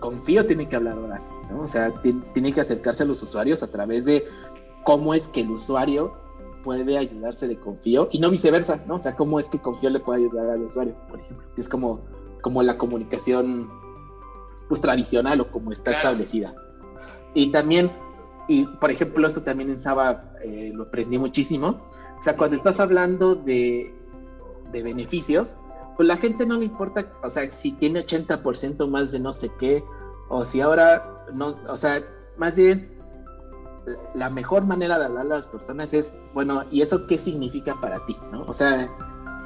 confío tiene que hablar ahora, ¿no? O sea, tiene que acercarse a los usuarios a través de cómo es que el usuario puede ayudarse de confío y no viceversa, ¿no? O sea, cómo es que confío le puede ayudar al usuario, por ejemplo, que es como, como la comunicación pues tradicional o como está establecida. Y también y por ejemplo, eso también en Saba eh, lo aprendí muchísimo. O sea, cuando estás hablando de, de beneficios, pues la gente no le importa, o sea, si tiene 80% más de no sé qué, o si ahora no, o sea, más bien la mejor manera de hablar a las personas es, bueno, ¿y eso qué significa para ti? ¿no? O sea,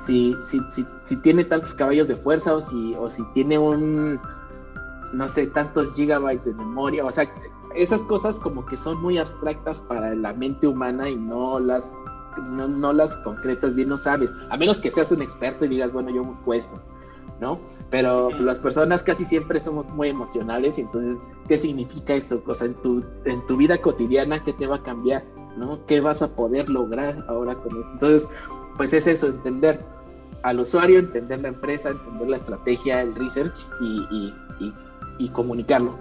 si, si, si, si tiene tantos caballos de fuerza o si, o si tiene un, no sé, tantos gigabytes de memoria, o sea, esas cosas como que son muy abstractas para la mente humana y no las, no, las concretas bien, no sabes. A menos que seas un experto y digas, bueno, yo busco esto, ¿no? Pero las personas casi siempre somos muy emocionales y entonces, ¿qué significa esto? O en tu, en tu vida cotidiana, ¿qué te va a cambiar? ¿No? ¿Qué vas a poder lograr ahora con esto? Entonces, pues es eso, entender al usuario, entender la empresa, entender la estrategia, el research y, y comunicarlo.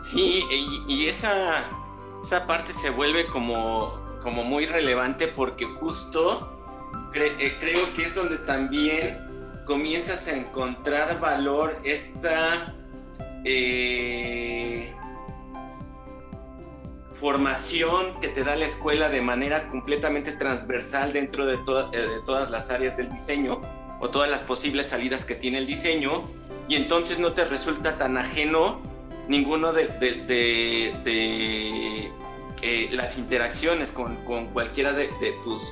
Sí, y, esa, esa parte se vuelve como, como muy relevante porque justo eh, creo que es donde también comienzas a encontrar valor esta eh, formación que te da la escuela de manera completamente transversal dentro de, eh, de todas las áreas del diseño o todas las posibles salidas que tiene el diseño y entonces no te resulta tan ajeno ninguno de, eh, las interacciones con, cualquiera de, tus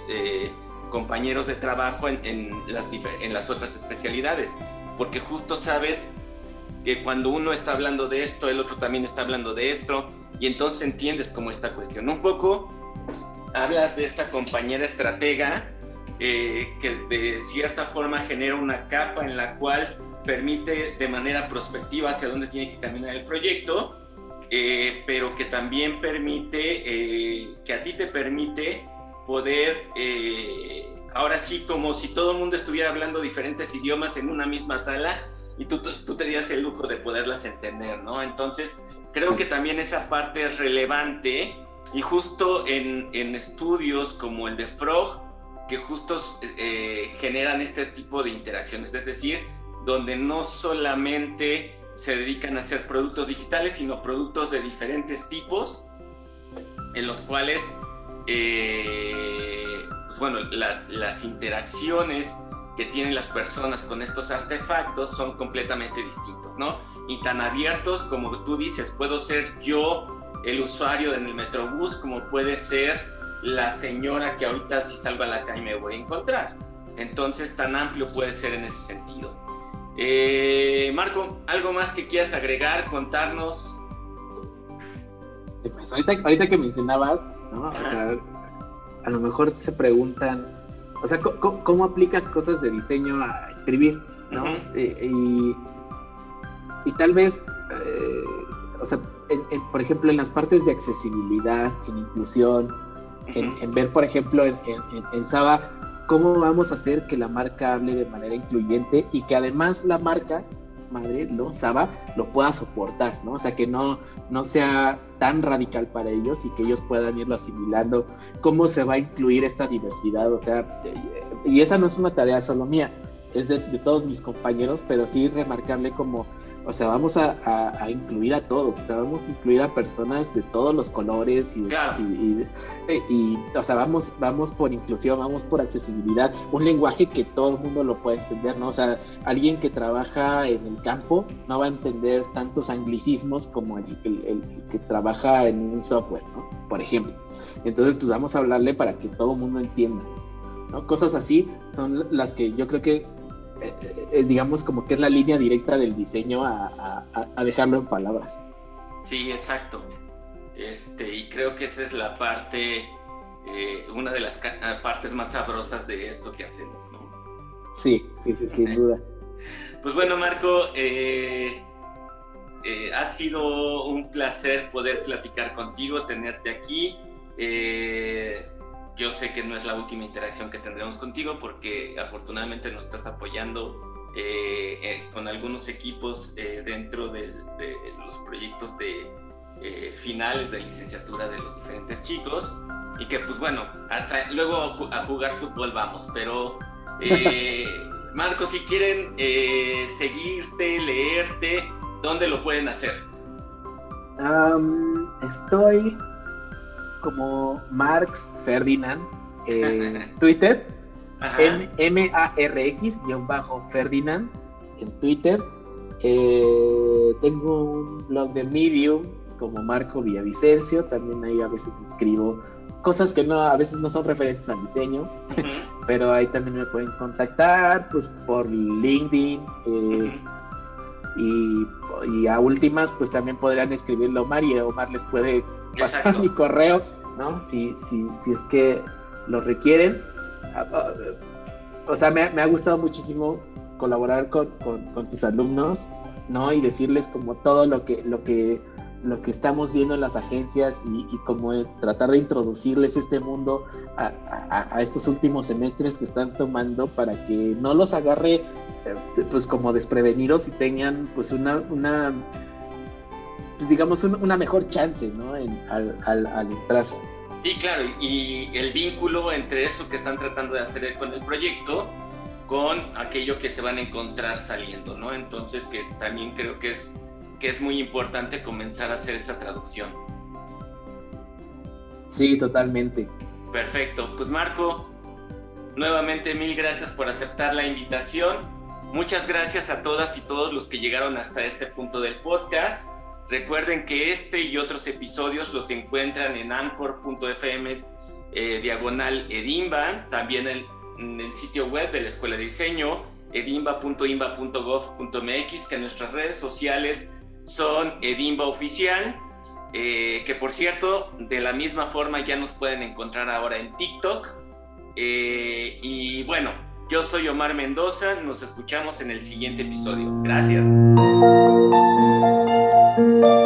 compañeros de trabajo en, las, otras especialidades, porque justo sabes que cuando uno está hablando de esto, el otro también está hablando de esto, y entonces entiendes cómo esta cuestión. Un poco hablas de esta compañera estratega eh, que de cierta forma genera una capa en la cual permite de manera prospectiva hacia dónde tiene que caminar el proyecto, eh, pero que también permite, eh, que a ti te permite poder, ahora sí, como si todo el mundo estuviera hablando diferentes idiomas en una misma sala y tú, tú, te dieras el lujo de poderlas entender, ¿no? Entonces, creo que también esa parte es relevante y justo en, en estudios como el de Frog, que justo eh, generan este tipo de interacciones, es decir, donde no solamente se dedican a hacer productos digitales, sino productos de diferentes tipos, en los cuales, eh, pues bueno, las, interacciones que tienen las personas con estos artefactos son completamente distintos, ¿no? Y tan abiertos como tú dices, puedo ser yo el usuario en el Metrobús, como puede ser la señora que ahorita si salgo a la calle me voy a encontrar. Entonces, tan amplio puede ser en ese sentido. Eh, Marco, ¿algo más que quieras agregar, contarnos? Pues ahorita, que mencionabas, ¿no? a lo mejor se preguntan, o sea, ¿cómo, aplicas cosas de diseño a escribir? ¿no? Eh, y, tal vez, eh, o sea, por ejemplo, en las partes de accesibilidad, en inclusión, en, ver, por ejemplo, en, en, Saba, cómo vamos a hacer que la marca hable de manera incluyente y que además la marca madre, ¿no? Saba, lo pueda soportar, ¿no? O sea, que no, no sea tan radical para ellos y que ellos puedan irlo asimilando, cómo se va a incluir esta diversidad, o sea, y esa no es una tarea solo mía, es de, todos mis compañeros, pero sí remarcarle como o sea, vamos a, incluir a todos, o sea, vamos a incluir a personas de todos los colores y, y, o sea, vamos, vamos por inclusión, vamos por accesibilidad, un lenguaje que todo el mundo lo puede entender, ¿no? O sea, alguien que trabaja en el campo no va a entender tantos anglicismos como el, que trabaja en un software, ¿no? Por ejemplo. Entonces, pues vamos a hablarle para que todo el mundo entienda, ¿no? Cosas así son las que yo creo que eh, eh, digamos como que es la línea directa del diseño a, dejarlo en palabras. Sí, exacto. Este, y creo que esa es la parte, eh, una de las partes más sabrosas de esto que hacemos, ¿no? Sí, sí, sí, sin *laughs* duda. Pues bueno, Marco, ha sido un placer poder platicar contigo, tenerte aquí. Yo sé que no es la última interacción que tendremos contigo porque afortunadamente nos estás apoyando eh, eh, con algunos equipos eh, dentro de, los proyectos de finales de licenciatura de los diferentes chicos y que pues bueno, hasta luego a jugar fútbol vamos, pero *laughs* Marco, si quieren seguirte, leerte, ¿dónde lo pueden hacer? estoy como Marx Ferdinand en *laughs* Twitter, M-A-R-X-Ferdinand en Twitter. Eh, tengo un blog de Medium como Marco Villavicencio, también ahí a veces escribo cosas que no a veces no son referentes al diseño, pero ahí también me pueden contactar pues por LinkedIn eh, y, y, a últimas pues también podrían escribirlo Omar y Omar les puede pasar mi correo ¿no? Si, si, si es que lo requieren. Ah, ah, o sea, me, ha gustado muchísimo colaborar con, tus alumnos, ¿no? Y decirles como todo lo que, lo que, lo que estamos viendo en las agencias y, como tratar de introducirles este mundo a, estos últimos semestres que están tomando para que no los agarre eh, pues como desprevenidos y tengan pues una, una pues digamos una mejor chance, ¿no? al, al, al entrar. Sí, claro, y el vínculo entre eso que están tratando de hacer con el proyecto con aquello que se van a encontrar saliendo, ¿no? Entonces que también creo que es, que es muy importante comenzar a hacer esa traducción. Sí, totalmente. Perfecto, pues Marco, nuevamente mil gracias por aceptar la invitación. Muchas gracias a todas y todos los que llegaron hasta este punto del podcast. Recuerden que este y otros episodios los encuentran en anchor.fm eh, diagonal edimba, también en, el sitio web de la Escuela de Diseño, edimba.imba.gov.mx, que nuestras redes sociales son Edimba Oficial, eh, que por cierto, de la misma forma ya nos pueden encontrar ahora en TikTok. Eh, y bueno, yo soy Omar Mendoza, nos escuchamos en el siguiente episodio. Gracias. Música